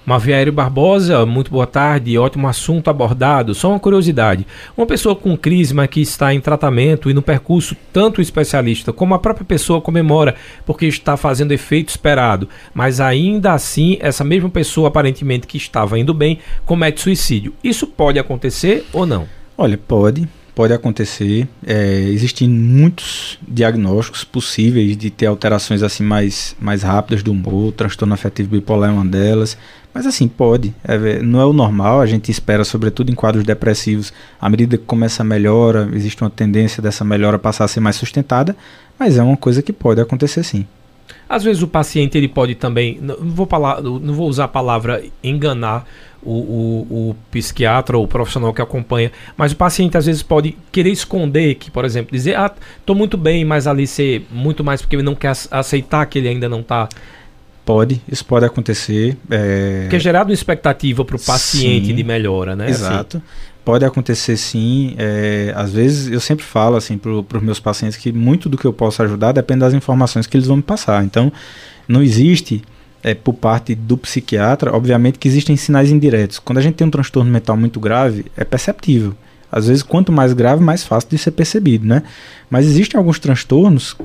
Maviaério Barbosa, muito boa tarde, ótimo assunto abordado. Só uma curiosidade: uma pessoa com crisma que está em tratamento e no percurso, tanto o especialista como a própria pessoa comemora porque está fazendo efeito esperado, mas ainda assim, essa mesma pessoa, aparentemente que estava indo bem, comete suicídio. Isso pode acontecer ou não? Olha, pode pode acontecer. É, existem muitos diagnósticos possíveis de ter alterações assim mais, mais rápidas do humor, transtorno afetivo bipolar é uma delas. Mas assim, pode. É, não é o normal, a gente espera, sobretudo em quadros depressivos, à medida que começa a melhora, existe uma tendência dessa melhora passar a ser mais sustentada, mas é uma coisa que pode acontecer sim. Às vezes o paciente ele pode também, não vou, falar, não vou usar a palavra enganar o, o, o, psiquiatra ou o profissional que acompanha, mas o paciente às vezes pode querer esconder que, por exemplo, dizer, ah, estou muito bem, mas ali ser muito mais porque ele não quer aceitar que ele ainda não está Pode, isso pode acontecer. É... Porque é gerado uma expectativa para o paciente sim, de melhora, né? Exato. Assim. Pode acontecer sim. É, às vezes eu sempre falo assim para os meus pacientes que muito do que eu posso ajudar depende das informações que eles vão me passar. Então, não existe é, por parte do psiquiatra, obviamente que existem sinais indiretos. Quando a gente tem um transtorno mental muito grave, é perceptível. Às vezes, quanto mais grave, mais fácil de ser percebido, né? Mas existem alguns transtornos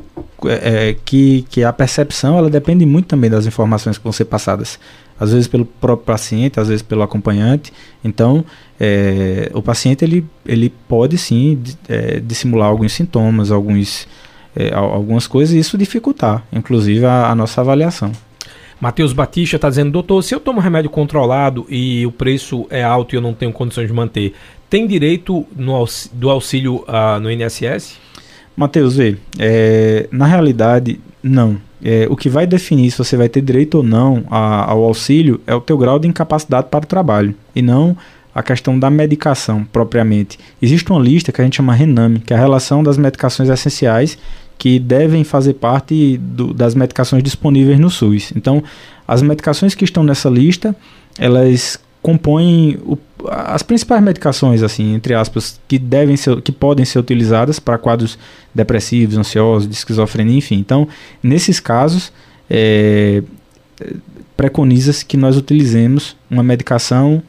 é, é, que, que a percepção ela depende muito também das informações que vão ser passadas. Às vezes pelo próprio paciente, às vezes pelo acompanhante. Então, é, o paciente ele, ele pode sim é, dissimular alguns sintomas, alguns, é, algumas coisas, e isso dificultar, inclusive, a, a nossa avaliação. Matheus Batista está dizendo, doutor, se eu tomo remédio controlado e o preço é alto e eu não tenho condições de manter, tem direito no, do auxílio uh, no INSS? Matheus, vê, é, na realidade, não. É, o que vai definir se você vai ter direito ou não a, ao auxílio é o teu grau de incapacidade para o trabalho, e não a questão da medicação propriamente. Existe uma lista que a gente chama RENAME, que é a relação das medicações essenciais que devem fazer parte do, das medicações disponíveis no SUS. Então, as medicações que estão nessa lista, elas compõem o, as principais medicações, assim, entre aspas, que devem ser, que podem ser utilizadas para quadros depressivos, ansiosos, de esquizofrenia, enfim. Então, nesses casos, é, preconiza-se que nós utilizemos uma medicação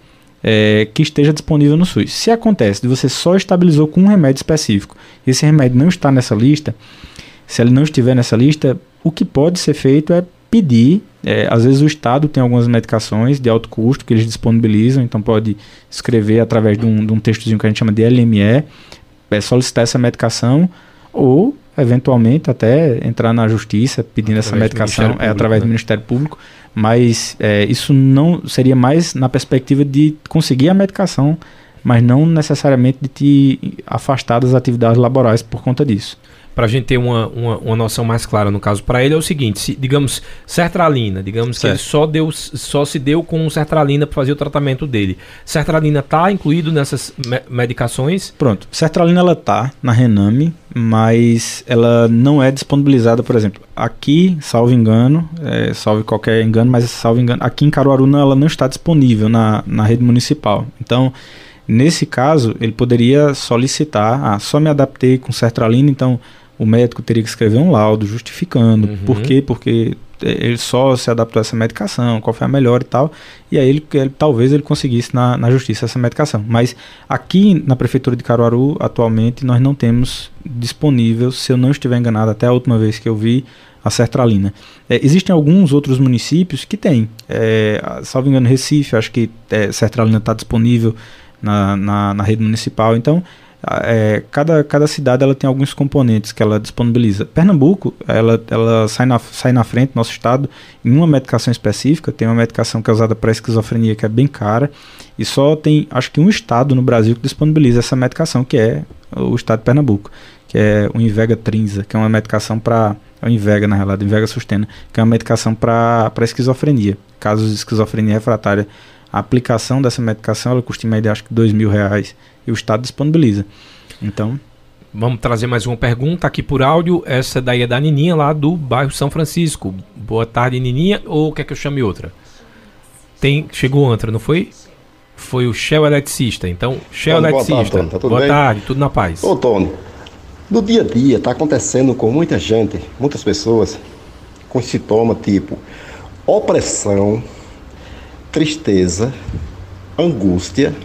é, que esteja disponível no SUS. Se acontece de você só estabilizou com um remédio específico, e esse remédio não está nessa lista, se ele não estiver nessa lista, o que pode ser feito é pedir. É, às vezes o Estado tem algumas medicações de alto custo que eles disponibilizam, então pode escrever através de um, de um textozinho que a gente chama de LME, é, solicitar essa medicação ou eventualmente até entrar na justiça pedindo através essa medicação é através né? do Ministério Público, mas é, isso não seria mais na perspectiva de conseguir a medicação, mas não necessariamente de te afastar das atividades laborais por conta disso para a gente ter uma, uma, uma, noção mais clara no caso para ele é o seguinte, se, digamos, sertralina, digamos certo. que ele só, deu, só se deu com sertralina para fazer o tratamento dele. Sertralina está incluído nessas me medicações? Pronto, sertralina ela tá na Rename, mas ela não é disponibilizada, por exemplo, aqui, salvo engano, é, salve qualquer engano, mas salvo engano, aqui em Caruaru não, ela não está disponível na, na rede municipal. Então, Nesse caso, ele poderia solicitar, ah, só me adaptei com sertralina, então o médico teria que escrever um laudo justificando uhum. por quê, porque ele só se adaptou a essa medicação, qual foi a melhor e tal, e aí ele, ele talvez ele conseguisse na, na justiça essa medicação. Mas aqui na prefeitura de Caruaru, atualmente, nós não temos disponível, se eu não estiver enganado, até a última vez que eu vi, a sertralina. É, existem alguns outros municípios que têm, é, salvo engano, Recife, acho que é, sertralina está disponível na, na, na rede municipal, então é, cada, cada cidade ela tem alguns componentes que ela disponibiliza. Pernambuco, ela, ela sai, na, sai na frente, nosso estado, em uma medicação específica. Tem uma medicação que é usada para esquizofrenia que é bem cara. E só tem, acho que um estado no Brasil que disponibiliza essa medicação, que é o estado de Pernambuco, que é o Invega Trinza, que é uma medicação para. É o Invega, na realidade, Invega Sustena, que é uma medicação para esquizofrenia. Casos de esquizofrenia refratária. A aplicação dessa medicação ela custa em média acho que dois mil reais e o Estado disponibiliza. Então. Vamos trazer mais uma pergunta aqui por áudio. Essa daí é da Nininha, lá do bairro São Francisco. Boa tarde, Nininha. Ou quer que eu chame outra? tem chegou outra, não foi? Foi o Shell Eletricista. Então, Shell Tony, Eletricista. Boa tarde, Tony. Tá tudo boa bem? tarde, tudo na paz. Ô, Tony, no dia a dia está acontecendo com muita gente, muitas pessoas, com sintoma tipo opressão, tristeza, angústia,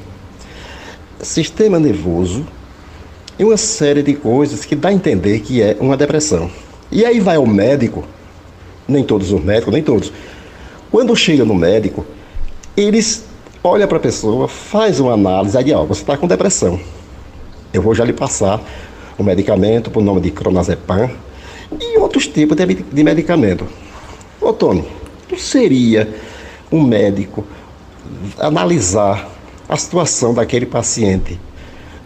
sistema nervoso e uma série de coisas que dá a entender que é uma depressão. E aí vai ao médico, nem todos os médicos, nem todos. Quando chega no médico, eles olham para a pessoa, faz uma análise, aí, ó, você está com depressão. Eu vou já lhe passar o medicamento por nome de clonazepam e outros tipos de, med- de medicamento. Ô Tony, não seria um médico analisar a situação daquele paciente?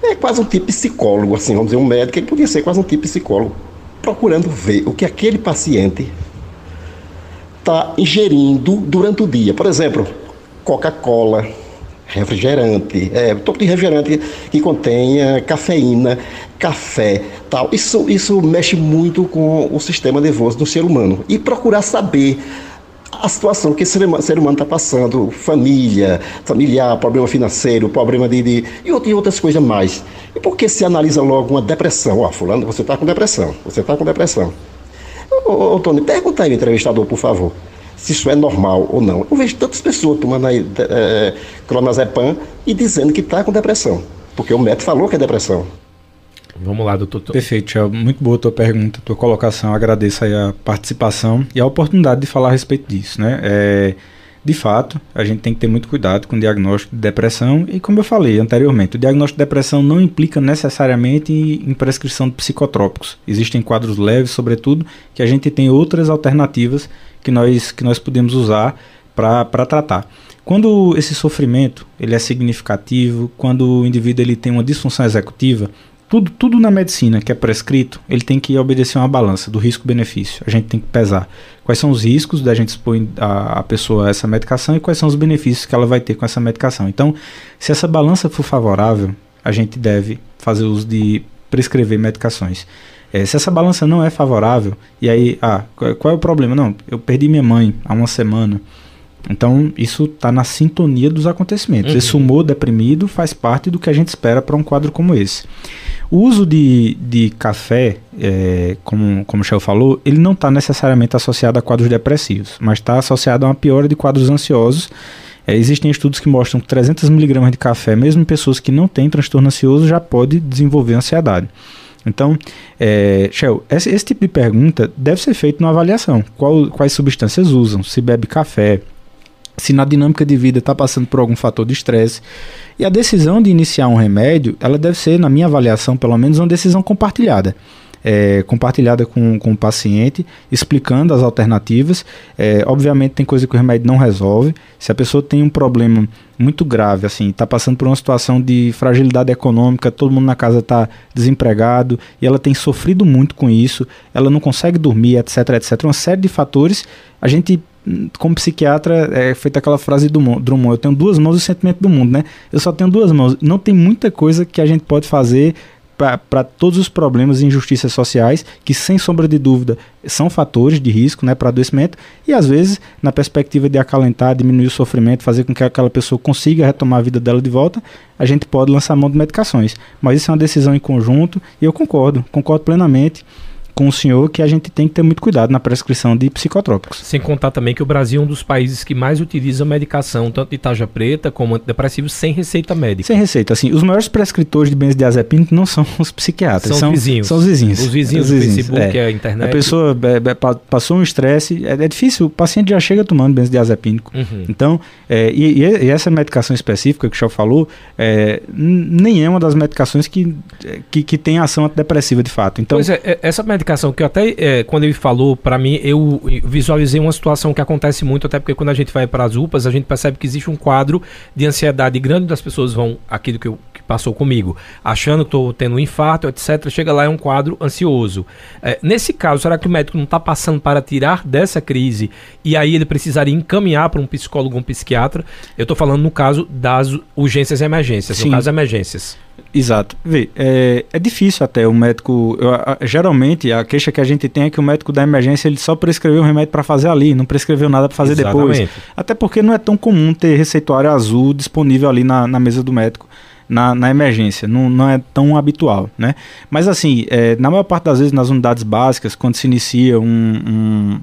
É quase um tipo psicólogo, assim, vamos dizer, um médico, ele podia ser quase um tipo psicólogo, procurando ver o que aquele paciente está ingerindo durante o dia. Por exemplo, Coca-Cola, refrigerante, é, todo de refrigerante que contenha cafeína, café, tal. Isso, isso mexe muito com o sistema nervoso do ser humano. E procurar saber a situação que esse ser huma- ser humano está passando, família, familiar, problema financeiro, problema de, de e, out- outras coisas mais. E por que se analisa logo uma depressão? Ó, fulano, você está com depressão, você está com depressão. Ô, ô, ô, Tony, pergunta aí, entrevistador, por favor, se isso é normal ou não. Eu vejo tantas pessoas tomando aí é, clonazepam e dizendo que está com depressão, porque o médico falou que é depressão. Vamos lá, doutor. Perfeito, Tchau. Muito boa a tua pergunta, tua colocação. Agradeço aí a participação e a oportunidade de falar a respeito disso, né? É, de fato, a gente tem que ter muito cuidado com o diagnóstico de depressão e, como eu falei anteriormente, o diagnóstico de depressão não implica necessariamente em prescrição de psicotrópicos. Existem quadros leves, sobretudo, que a gente tem outras alternativas que nós, que nós podemos usar para tratar. Quando esse sofrimento ele é significativo, quando o indivíduo ele tem uma disfunção executiva, tudo, tudo na medicina que é prescrito, ele tem que obedecer uma balança do risco-benefício. A gente tem que pesar quais são os riscos da gente expor a, a pessoa a essa medicação e quais são os benefícios que ela vai ter com essa medicação. Então, se essa balança for favorável, a gente deve fazer uso de prescrever medicações. É, se essa balança não é favorável, e aí, ah, qual, qual é o problema? Não, eu perdi minha mãe há uma semana. Então, isso está na sintonia dos acontecimentos. Uhum. Esse humor deprimido faz parte do que a gente espera para um quadro como esse. O uso de, de café, é, como, como o Michel falou, ele não está necessariamente associado a quadros depressivos, mas está associado a uma piora de quadros ansiosos. É, existem estudos que mostram que 300 miligramas de café, mesmo em pessoas que não têm transtorno ansioso, já pode desenvolver ansiedade. Então, é, Shell, esse, esse tipo de pergunta deve ser feito numa avaliação. Qual- quais substâncias usam? Se bebe café, se na dinâmica de vida está passando por algum fator de estresse. E a decisão de iniciar um remédio, ela deve ser, na minha avaliação, pelo menos, uma decisão compartilhada. É, compartilhada com, com o paciente, explicando as alternativas. É, obviamente tem coisa que o remédio não resolve. Se a pessoa tem um problema muito grave, assim, está passando por uma situação de fragilidade econômica, todo mundo na casa está desempregado e ela tem sofrido muito com isso, ela não consegue dormir, etc, etc. Uma série de fatores. A gente como psiquiatra, é feita aquela frase do Mo- Drummond, eu tenho duas mãos e o sentimento do mundo, né? Eu só tenho duas mãos. Não tem muita coisa que a gente pode fazer para todos os problemas e injustiças sociais, que sem sombra de dúvida são fatores de risco né, para adoecimento, e às vezes, na perspectiva de acalentar, diminuir o sofrimento, fazer com que aquela pessoa consiga retomar a vida dela de volta, a gente pode lançar mão de medicações. Mas isso é uma decisão em conjunto, e eu concordo, concordo plenamente com o senhor que a gente tem que ter muito cuidado na prescrição de psicotrópicos. Sem contar também que o Brasil é um dos países que mais utiliza medicação, tanto de tarja preta como antidepressivos, sem receita médica. Sem receita, assim, os maiores prescritores de benzodiazepínico não são os psiquiatras, São os vizinhos. São os vizinhos. Os vizinhos Os do Facebook, é. a internet. A pessoa é, é, pa- passou um estresse, é, é difícil, o paciente já chega tomando benzodiazepínico. Uhum. Então, é, e, e- essa medicação específica que o Chau falou, é, nem é uma das medicações que, que, que tem ação antidepressiva de fato. Então, Pois é, é, essa medicação que eu até, é, quando ele falou, pra mim, eu visualizei uma situação que acontece muito, até porque quando a gente vai para as UPAs, a gente percebe que existe um quadro de ansiedade grande das pessoas vão, aquilo que, eu, passou comigo, achando que estou tendo um infarto, etc. Chega lá é um quadro ansioso. É, nesse caso, será que o médico não está passando para tirar dessa crise e aí ele precisaria encaminhar para um psicólogo, um psiquiatra? Eu estou falando no caso das urgências e emergências, Sim. no caso emergências. Exato. Vê, é, é difícil até o médico. Eu, a, geralmente a queixa que a gente tem é que o médico da emergência ele só prescreveu o remédio para fazer ali, não prescreveu nada para fazer Exatamente. depois. Até porque não é tão comum ter receituário azul disponível ali na, na mesa do médico. Na, na, emergência, não, não é tão habitual, né? Mas assim, é, na maior parte das vezes nas unidades básicas, quando se inicia um, um,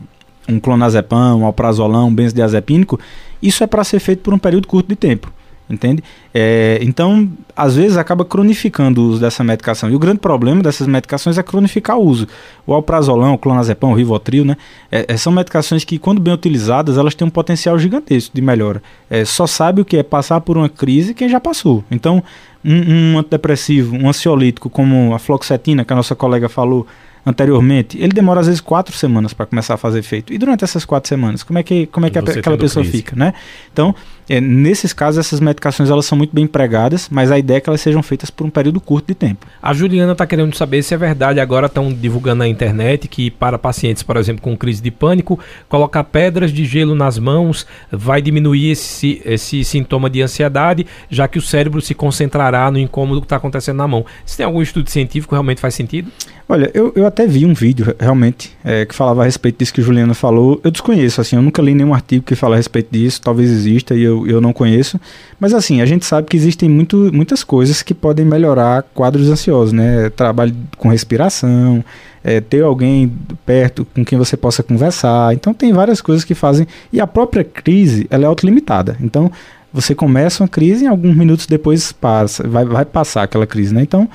um clonazepam, um alprazolam, um benzodiazepínico, isso é para ser feito por um período curto de tempo entende? É, então, às vezes acaba cronificando o uso dessa medicação. E o grande problema dessas medicações é cronificar o uso. O alprazolam, o clonazepam, o rivotril, né? É, é, são medicações que, quando bem utilizadas, elas têm um potencial gigantesco de melhora. É, só sabe o que é passar por uma crise quem já passou. Então, um, um antidepressivo, um ansiolítico como a fluoxetina, que a nossa colega falou, anteriormente, ele demora às vezes quatro semanas para começar a fazer efeito. E durante essas quatro semanas, como é que, como é que a, aquela pessoa crise. fica, né? Então, é, nesses casos, essas medicações elas são muito bem empregadas, mas a ideia é que elas sejam feitas por um período curto de tempo. A Juliana está querendo saber se é verdade. Agora estão divulgando na internet que para pacientes, por exemplo, com crise de pânico, colocar pedras de gelo nas mãos vai diminuir esse, esse sintoma de ansiedade, já que o cérebro se concentrará no incômodo que está acontecendo na mão. Se tem algum estudo científico realmente faz sentido? Olha, eu, eu até vi um vídeo realmente é, que falava a respeito disso que a Juliana falou. Eu desconheço, assim, eu nunca li nenhum artigo que fala a respeito disso. Talvez exista e eu eu, não conheço. Mas assim, a gente sabe que existem muito, muitas coisas que podem melhorar quadros ansiosos, né? Trabalho com respiração, é, ter alguém perto com quem você possa conversar. Então tem várias coisas que fazem. E a própria crise, ela é autolimitada. Então você começa uma crise e alguns minutos depois passa, vai, vai passar aquela crise, né? Então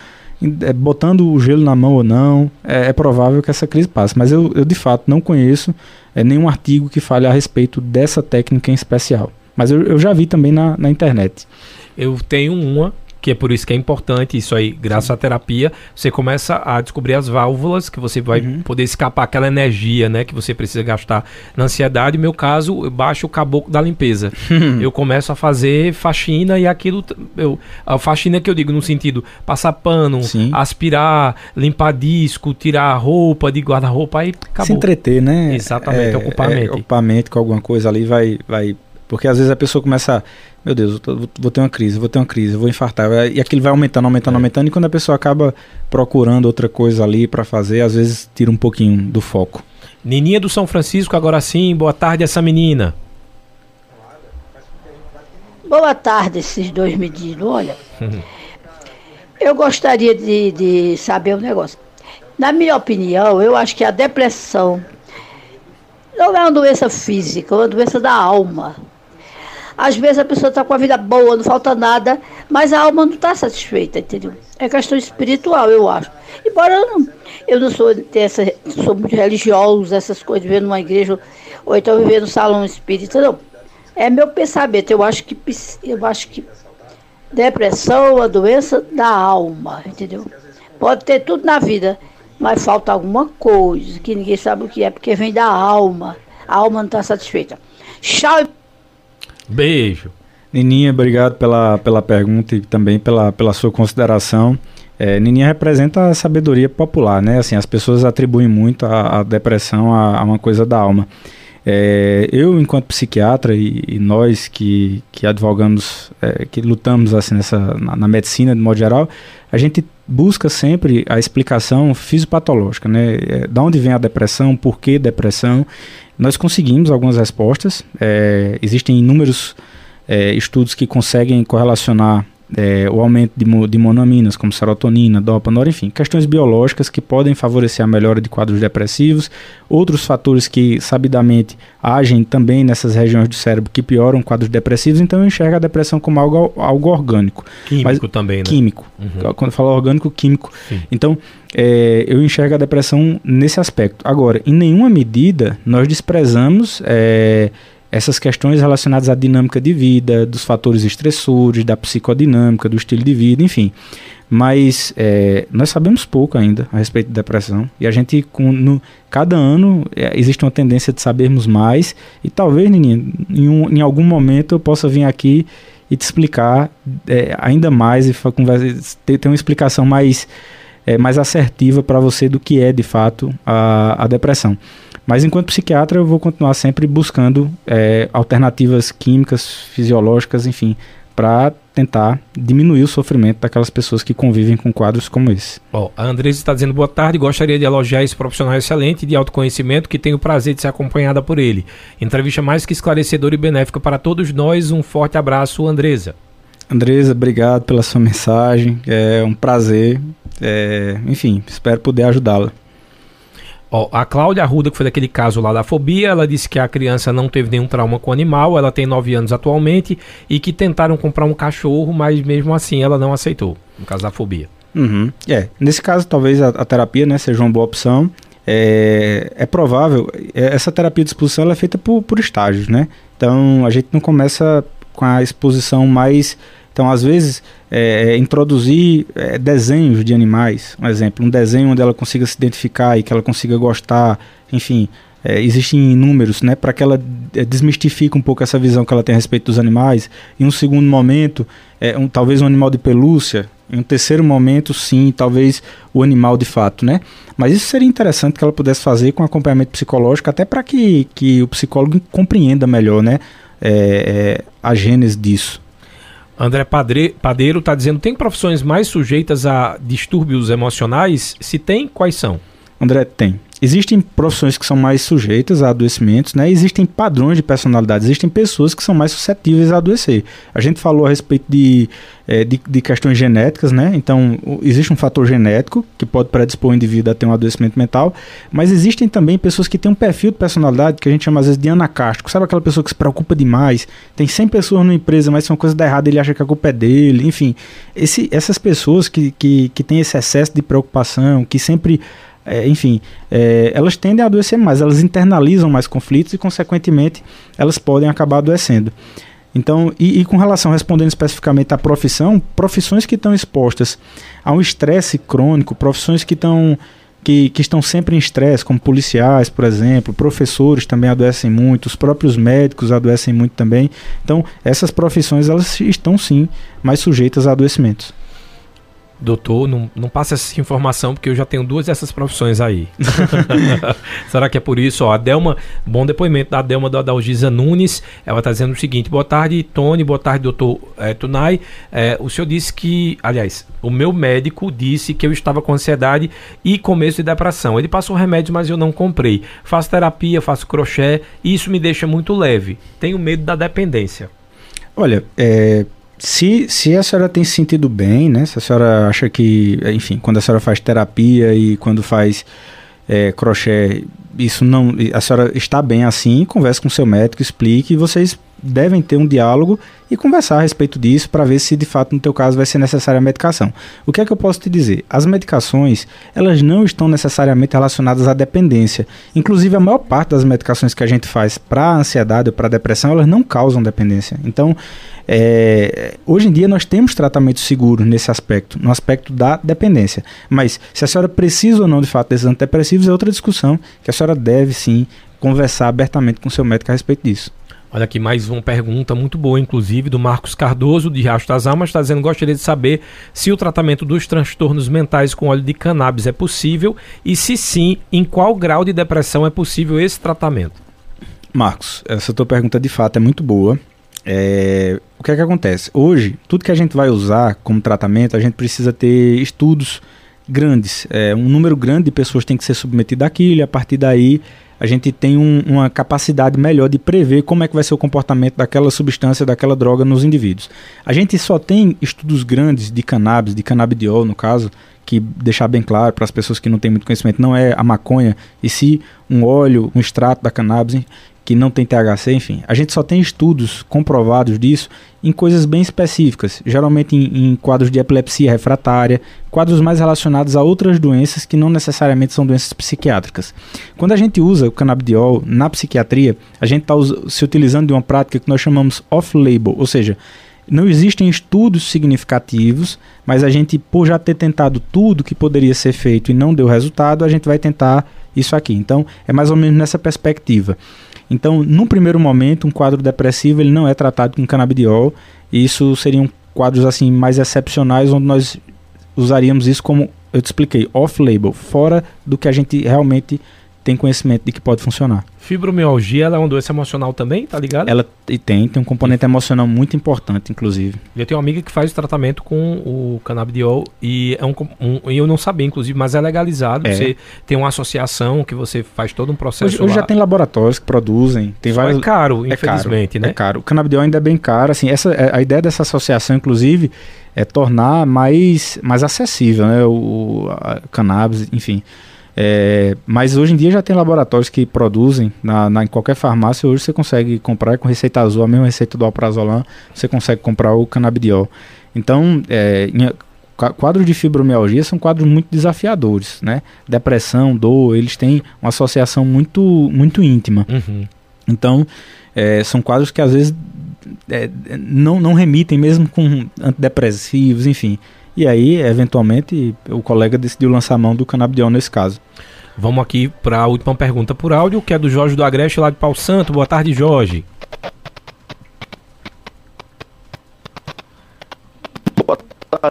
é, botando o gelo na mão ou não, é, é, provável que essa crise passe. Mas eu, eu de fato não conheço é, nenhum artigo que fale a respeito dessa técnica em especial. Mas eu, eu já vi também na, na internet. Eu tenho uma que é por isso que é importante isso aí, graças Sim. à terapia, você começa a descobrir as válvulas que você vai uhum. poder escapar aquela energia, né, que você precisa gastar na ansiedade. No meu caso, eu baixo o caboclo da limpeza. eu começo a fazer faxina e aquilo eu a faxina que eu digo no sentido passar pano, Sim. aspirar, limpar disco, tirar roupa de guarda-roupa aí acabou. Se entreter, né? Exatamente, é, ocupar a mente. É, ocupar mente com alguma coisa ali vai vai porque às vezes a pessoa começa, meu Deus, eu vou ter uma crise, vou ter uma crise, vou infartar. E aquilo vai aumentando, aumentando, é. aumentando. E quando a pessoa acaba procurando outra coisa ali para fazer, às vezes tira um pouquinho do foco. Nininha do São Francisco, agora sim. Boa tarde, essa menina. Boa tarde, esses dois meninos. Olha, eu gostaria de, de saber um negócio. Na minha opinião, eu acho que a depressão não é uma doença física, é uma doença da alma. Às vezes a pessoa está com a vida boa, não falta nada, mas a alma não está satisfeita, entendeu? É questão espiritual, eu acho. Embora eu não, eu não sou, dessa, sou muito religiosa, essas coisas, viver numa igreja, ou então viver no salão espírita, não. É meu pensamento, eu acho que, eu acho que depressão uma doença da alma, entendeu? Pode ter tudo na vida, mas falta alguma coisa que ninguém sabe o que é, porque vem da alma. A alma não está satisfeita. Tchau. Beijo. Nininha, obrigado pela, pela pergunta e também pela, pela sua consideração. É, Nininha representa a sabedoria popular, né? Assim, as pessoas atribuem muito a, a depressão a, a, uma coisa da alma. É, eu, enquanto psiquiatra e, e, nós que, que advogamos, é, que lutamos assim nessa, na, na, medicina de modo geral, a gente busca sempre a explicação fisiopatológica, né? É, da onde vem a depressão, por que depressão. Nós conseguimos algumas respostas. É, existem inúmeros é, estudos que conseguem correlacionar é, o aumento de, de monoaminas, como serotonina, dopamina, enfim, questões biológicas que podem favorecer a melhora de quadros depressivos, outros fatores que sabidamente agem também nessas regiões do cérebro que pioram quadros depressivos, então eu enxergo a depressão como algo, algo orgânico. Químico Mas, também, né? Químico. Uhum. Quando eu falo orgânico, químico. Sim. Então, é, eu enxergo a depressão nesse aspecto. Agora, em nenhuma medida nós desprezamos. É, essas questões relacionadas à dinâmica de vida, dos fatores estressores, da psicodinâmica, do estilo de vida, enfim. Mas é, nós sabemos pouco ainda a respeito de depressão e a gente, com, no, cada ano, é, existe uma tendência de sabermos mais e talvez, Nininha, em, um, em algum momento eu possa vir aqui e te explicar é, ainda mais e ter, ter uma explicação mais, é, mais assertiva para você do que é de fato a, a depressão. Mas enquanto psiquiatra, eu vou continuar sempre buscando é, alternativas químicas, fisiológicas, enfim, para tentar diminuir o sofrimento daquelas pessoas que convivem com quadros como esse. Bom, a Andresa está dizendo boa tarde, gostaria de elogiar esse profissional excelente de autoconhecimento que tenho o prazer de ser acompanhada por ele. Entrevista mais que esclarecedora e benéfica para todos nós. Um forte abraço, Andresa. Andresa, obrigado pela sua mensagem. É um prazer. É, enfim, espero poder ajudá-la. A Cláudia Arruda, que foi daquele caso lá da fobia, ela disse que a criança não teve nenhum trauma com o animal, ela tem 9 anos atualmente, e que tentaram comprar um cachorro, mas mesmo assim ela não aceitou, no caso da fobia. Uhum. É, nesse caso talvez a, a, terapia né, seja uma boa opção. É, é provável, é, essa terapia de exposição é feita por, por estágios, né? Então a gente não começa com a exposição mais então, às vezes, é, é, introduzir é, desenhos de animais, um exemplo, um desenho onde ela consiga se identificar e que ela consiga gostar, enfim, é, existem números, né, para que ela é, desmistifique um pouco essa visão que ela tem a respeito dos animais. Em um segundo momento, é, um, talvez um animal de pelúcia. Em um terceiro momento, sim, talvez o animal de fato, né? Mas isso seria interessante que ela pudesse fazer com acompanhamento psicológico, até para que, que o psicólogo compreenda melhor, né, é, é, a gênese disso. André Padeiro está dizendo: tem profissões mais sujeitas a distúrbios emocionais? Se tem, quais são? André, tem. Existem profissões que são mais sujeitas a adoecimentos, né? Existem padrões de personalidade, existem pessoas que são mais suscetíveis a adoecer. A gente falou a respeito de, é, de, de, questões genéticas, né? Então, existe um fator genético que pode predispor o indivíduo a ter um adoecimento mental, mas existem também pessoas que têm um perfil de personalidade que a gente chama às vezes de anacástico. Sabe aquela pessoa que se preocupa demais? Tem 100 pessoas numa empresa, mas se uma coisa dá errado, ele acha que a culpa é dele. Enfim, esse, essas pessoas que, que, que têm esse excesso de preocupação, que sempre é, enfim, é, elas tendem a adoecer mais, elas internalizam mais conflitos e, consequentemente, elas podem acabar adoecendo. Então, e, e, com relação, respondendo especificamente à profissão, profissões que estão expostas a um estresse crônico, profissões que estão que, que estão sempre em estresse, como policiais, por exemplo, professores também adoecem muito, os próprios médicos adoecem muito também. Então, essas profissões elas estão sim mais sujeitas a adoecimentos. Doutor, não, não passa essa informação porque eu já tenho duas dessas profissões aí. Será que é por isso? Ó, a Delma, bom depoimento da Delma da Adalgisa Nunes. Ela está dizendo o seguinte: boa tarde, Tony, boa tarde, doutor é, Tunai. É, o senhor disse que, aliás, o meu médico disse que eu estava com ansiedade e começo de depressão. Ele passou remédio, mas eu não comprei. Faço terapia, faço crochê e isso me deixa muito leve. Tenho medo da dependência. Olha, é, se, se a senhora tem se sentido bem, né? Se a senhora acha que, enfim, quando a senhora faz terapia e quando faz é, crochê, isso não. A senhora está bem assim, converse com seu médico, explique e vocês devem ter um diálogo e conversar a respeito disso para ver se de fato no teu caso vai ser necessária a medicação. O que é que eu posso te dizer? As medicações, elas não estão necessariamente relacionadas à dependência. Inclusive a maior parte das medicações que a gente faz para ansiedade ou para depressão, elas não causam dependência. Então, é, hoje em dia nós temos tratamento seguro nesse aspecto, no aspecto da dependência. Mas se a senhora precisa ou não de fato desses antidepressivos é outra discussão que a senhora deve sim conversar abertamente com seu médico a respeito disso. Olha aqui mais uma pergunta muito boa, inclusive, do Marcos Cardoso, de Riacho das Almas, está dizendo: gostaria de saber se o tratamento dos transtornos mentais com óleo de cannabis é possível e, se sim, em qual grau de depressão é possível esse tratamento. Marcos, essa tua pergunta de fato é muito boa. É, o que é que acontece? Hoje, tudo que a gente vai usar como tratamento, a gente precisa ter estudos grandes. É, um número grande de pessoas tem que ser submetido àquilo e a partir daí a gente tem um, uma capacidade melhor de prever como é que vai ser o comportamento daquela substância, daquela droga nos indivíduos. A gente só tem estudos grandes de cannabis, de canabidiol no caso, que deixar bem claro para as pessoas que não têm muito conhecimento, não é a maconha, e sim um óleo, um extrato da cannabis que não tem THC, enfim. A gente só tem estudos comprovados disso em coisas bem específicas, geralmente em, em, quadros de epilepsia refratária, quadros mais relacionados a outras doenças que não necessariamente são doenças psiquiátricas. Quando a gente usa o canabidiol na psiquiatria, a gente está se utilizando de uma prática que nós chamamos off-label, ou seja, não existem estudos significativos, mas a gente, por já ter tentado tudo que poderia ser feito e não deu resultado, a gente vai tentar isso aqui. Então, é mais ou menos nessa perspectiva. Então, num primeiro momento, um quadro depressivo ele não é tratado com canabidiol. E isso seriam quadros assim mais excepcionais onde nós usaríamos isso como eu te expliquei, off-label, fora do que a gente realmente tem conhecimento de que pode funcionar. Fibromialgia, ela é uma doença emocional também, tá ligado? Ela tem, tem um componente emocional muito importante, inclusive. Eu tenho uma amiga que faz o tratamento com o canabidiol e é um, um eu não sabia, inclusive, mas é legalizado. É. Você tem uma associação que você faz todo um processo. Hoje, hoje já tem laboratórios que produzem, tem Só vários. É caro, é infelizmente, caro, né? É caro. O canabidiol ainda é bem caro. Assim, essa é, a ideia dessa associação, inclusive, é tornar mais, mais acessível, né? O, a cannabis, enfim. É, mas hoje em dia já tem laboratórios que produzem na, na, em qualquer farmácia. Hoje você consegue comprar com receita azul, a mesma receita do alprazolam, você consegue comprar o canabidiol. Então, é, em, quadros de fibromialgia são quadros muito desafiadores, né? Depressão, dor, eles têm uma associação muito, muito íntima. Uhum. Então, é, são quadros que às vezes é, não, não remitem, mesmo com antidepressivos, enfim. E aí, eventualmente, o colega decidiu lançar a mão do canabidiol nesse caso. Vamos aqui para a última pergunta por áudio, que é do Jorge do Agreste, lá de Pau Santo. Boa tarde, Jorge.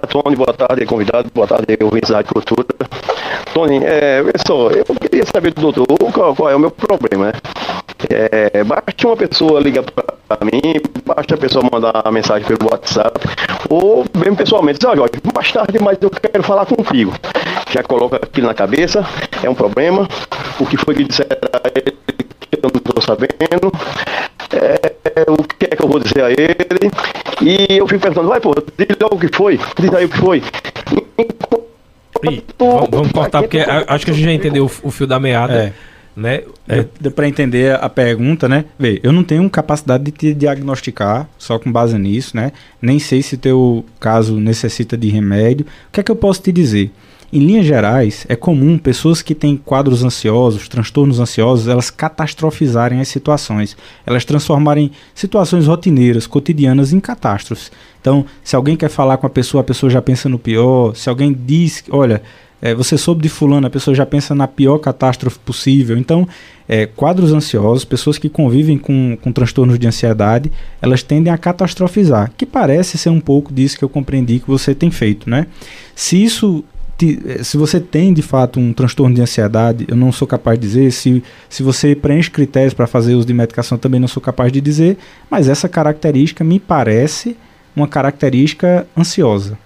Tony. Boa tarde, convidado. Boa tarde, ouvintes da Cultura. Tony, é, pessoal, eu queria saber do doutor qual, qual é o meu problema, né? É, basta uma pessoa ligar para mim, basta a pessoa mandar uma mensagem pelo WhatsApp, ou mesmo pessoalmente, diz, ó oh, Jorge, mais tarde, mas eu quero falar contigo. Já coloca aquilo na cabeça, é um problema, o que foi que disseram a eu não estou sabendo, é, o que é que eu vou dizer a ele, e eu fico pensando, vai pô, diz logo o que foi, diz aí o que foi. Vamos, vamos, cortar, porque acho que a gente já entendeu o, o fio da meada. É né? É, deu para entender a pergunta, né? Vê, eu não tenho capacidade de te diagnosticar só com base nisso, né? Nem sei se teu caso necessita de remédio. O que é que eu posso te dizer? Em linhas gerais, é comum pessoas que têm quadros ansiosos, transtornos ansiosos, elas catastrofizarem as situações, elas transformarem situações rotineiras, cotidianas, em catástrofes. Então, se alguém quer falar com a pessoa, a pessoa já pensa no pior. Se alguém diz, olha, é, você soube de fulano, a pessoa já pensa na pior catástrofe possível. Então, é, quadros ansiosos, pessoas que convivem com, com transtornos de ansiedade, elas tendem a catastrofizar, que parece ser um pouco disso que eu compreendi que você tem feito, né? Se isso se você tem de fato um transtorno de ansiedade, eu não sou capaz de dizer. Se, se você preenche critérios para fazer uso de medicação, também não sou capaz de dizer. Mas essa característica me parece uma característica ansiosa.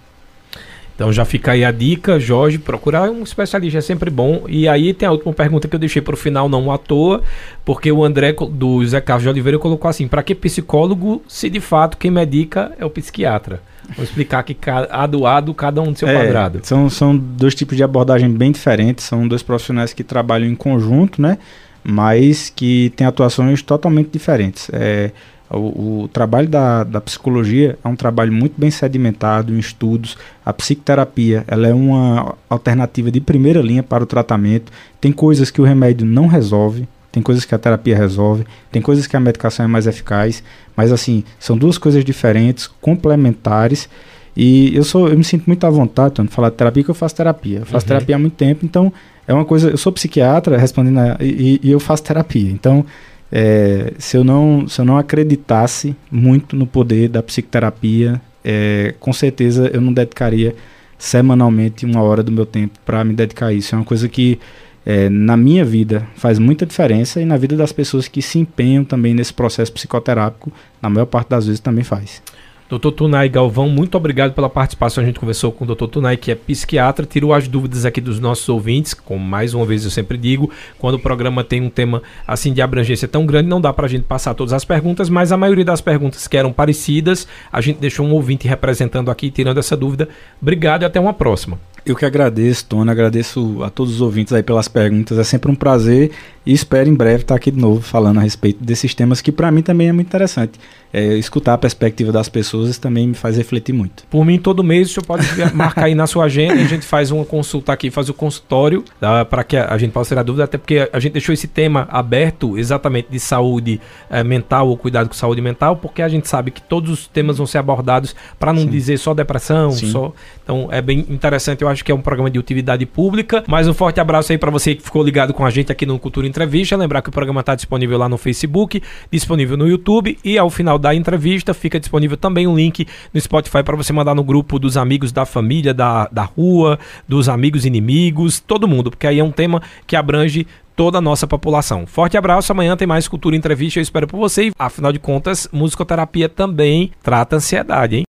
Então já fica aí a dica, Jorge, procurar um especialista é sempre bom. E aí tem a última pergunta que eu deixei para o final, não à toa, porque o André do Zé Carlos de Oliveira colocou assim: para que psicólogo se de fato quem medica é o psiquiatra? Vou explicar que a do lado, cada um do seu é, quadrado. São, são dois tipos de abordagem bem diferentes, são dois profissionais que trabalham em conjunto, né? Mas que têm atuações totalmente diferentes. É, o, o, trabalho da, da psicologia é um trabalho muito bem sedimentado em estudos. A psicoterapia ela é uma alternativa de primeira linha para o tratamento. Tem coisas que o remédio não resolve, tem coisas que a terapia resolve, tem coisas que a medicação é mais eficaz, mas assim, são duas coisas diferentes, complementares. E eu sou, eu me sinto muito à vontade de falar de terapia, que eu faço terapia. Eu faço uhum. terapia há muito tempo, então é uma coisa. Eu sou psiquiatra, respondendo, a, e, e eu faço terapia. Então é, se, eu não, se eu não acreditasse muito no poder da psicoterapia, é, com certeza eu não dedicaria semanalmente uma hora do meu tempo para me dedicar a isso. É uma coisa que é, na minha vida faz muita diferença e na vida das pessoas que se empenham também nesse processo psicoterápico, na maior parte das vezes também faz. Doutor Tunay Galvão, muito obrigado pela participação. A gente conversou com o doutor Tunay, que é psiquiatra, tirou as dúvidas aqui dos nossos ouvintes. Como mais uma vez eu sempre digo, quando o programa tem um tema assim de abrangência tão grande, não dá para a gente passar todas as perguntas, mas a maioria das perguntas que eram parecidas, a gente deixou um ouvinte representando aqui, tirando essa dúvida. Obrigado e até uma próxima. Eu que agradeço, Tony, agradeço a todos os ouvintes aí pelas perguntas. É sempre um prazer e espero em breve estar aqui de novo falando a respeito desses temas que para mim também é muito interessante. É, escutar a perspectiva das pessoas também me faz refletir muito. Por mim, todo mês o senhor pode marcar aí na sua agenda, a gente faz uma consulta aqui, faz o consultório, para que a gente possa tirar dúvida, até porque a gente deixou esse tema aberto exatamente de saúde é, mental ou cuidado com saúde mental, porque a gente sabe que todos os temas vão ser abordados para não Sim. dizer só depressão, Sim. só. Então é bem interessante, acho que é um programa de utilidade pública. Mais um forte abraço aí para você que ficou ligado com a gente aqui no Cultura Entrevista. Lembrar que o programa está disponível lá no Facebook, disponível no YouTube e ao final da entrevista fica disponível também um link no Spotify para você mandar no grupo dos amigos da família, da, da rua, dos amigos inimigos, todo mundo, porque aí é um tema que abrange toda a nossa população. Forte abraço, amanhã tem mais Cultura Entrevista, eu espero por você. Afinal de contas, musicoterapia também trata ansiedade, hein?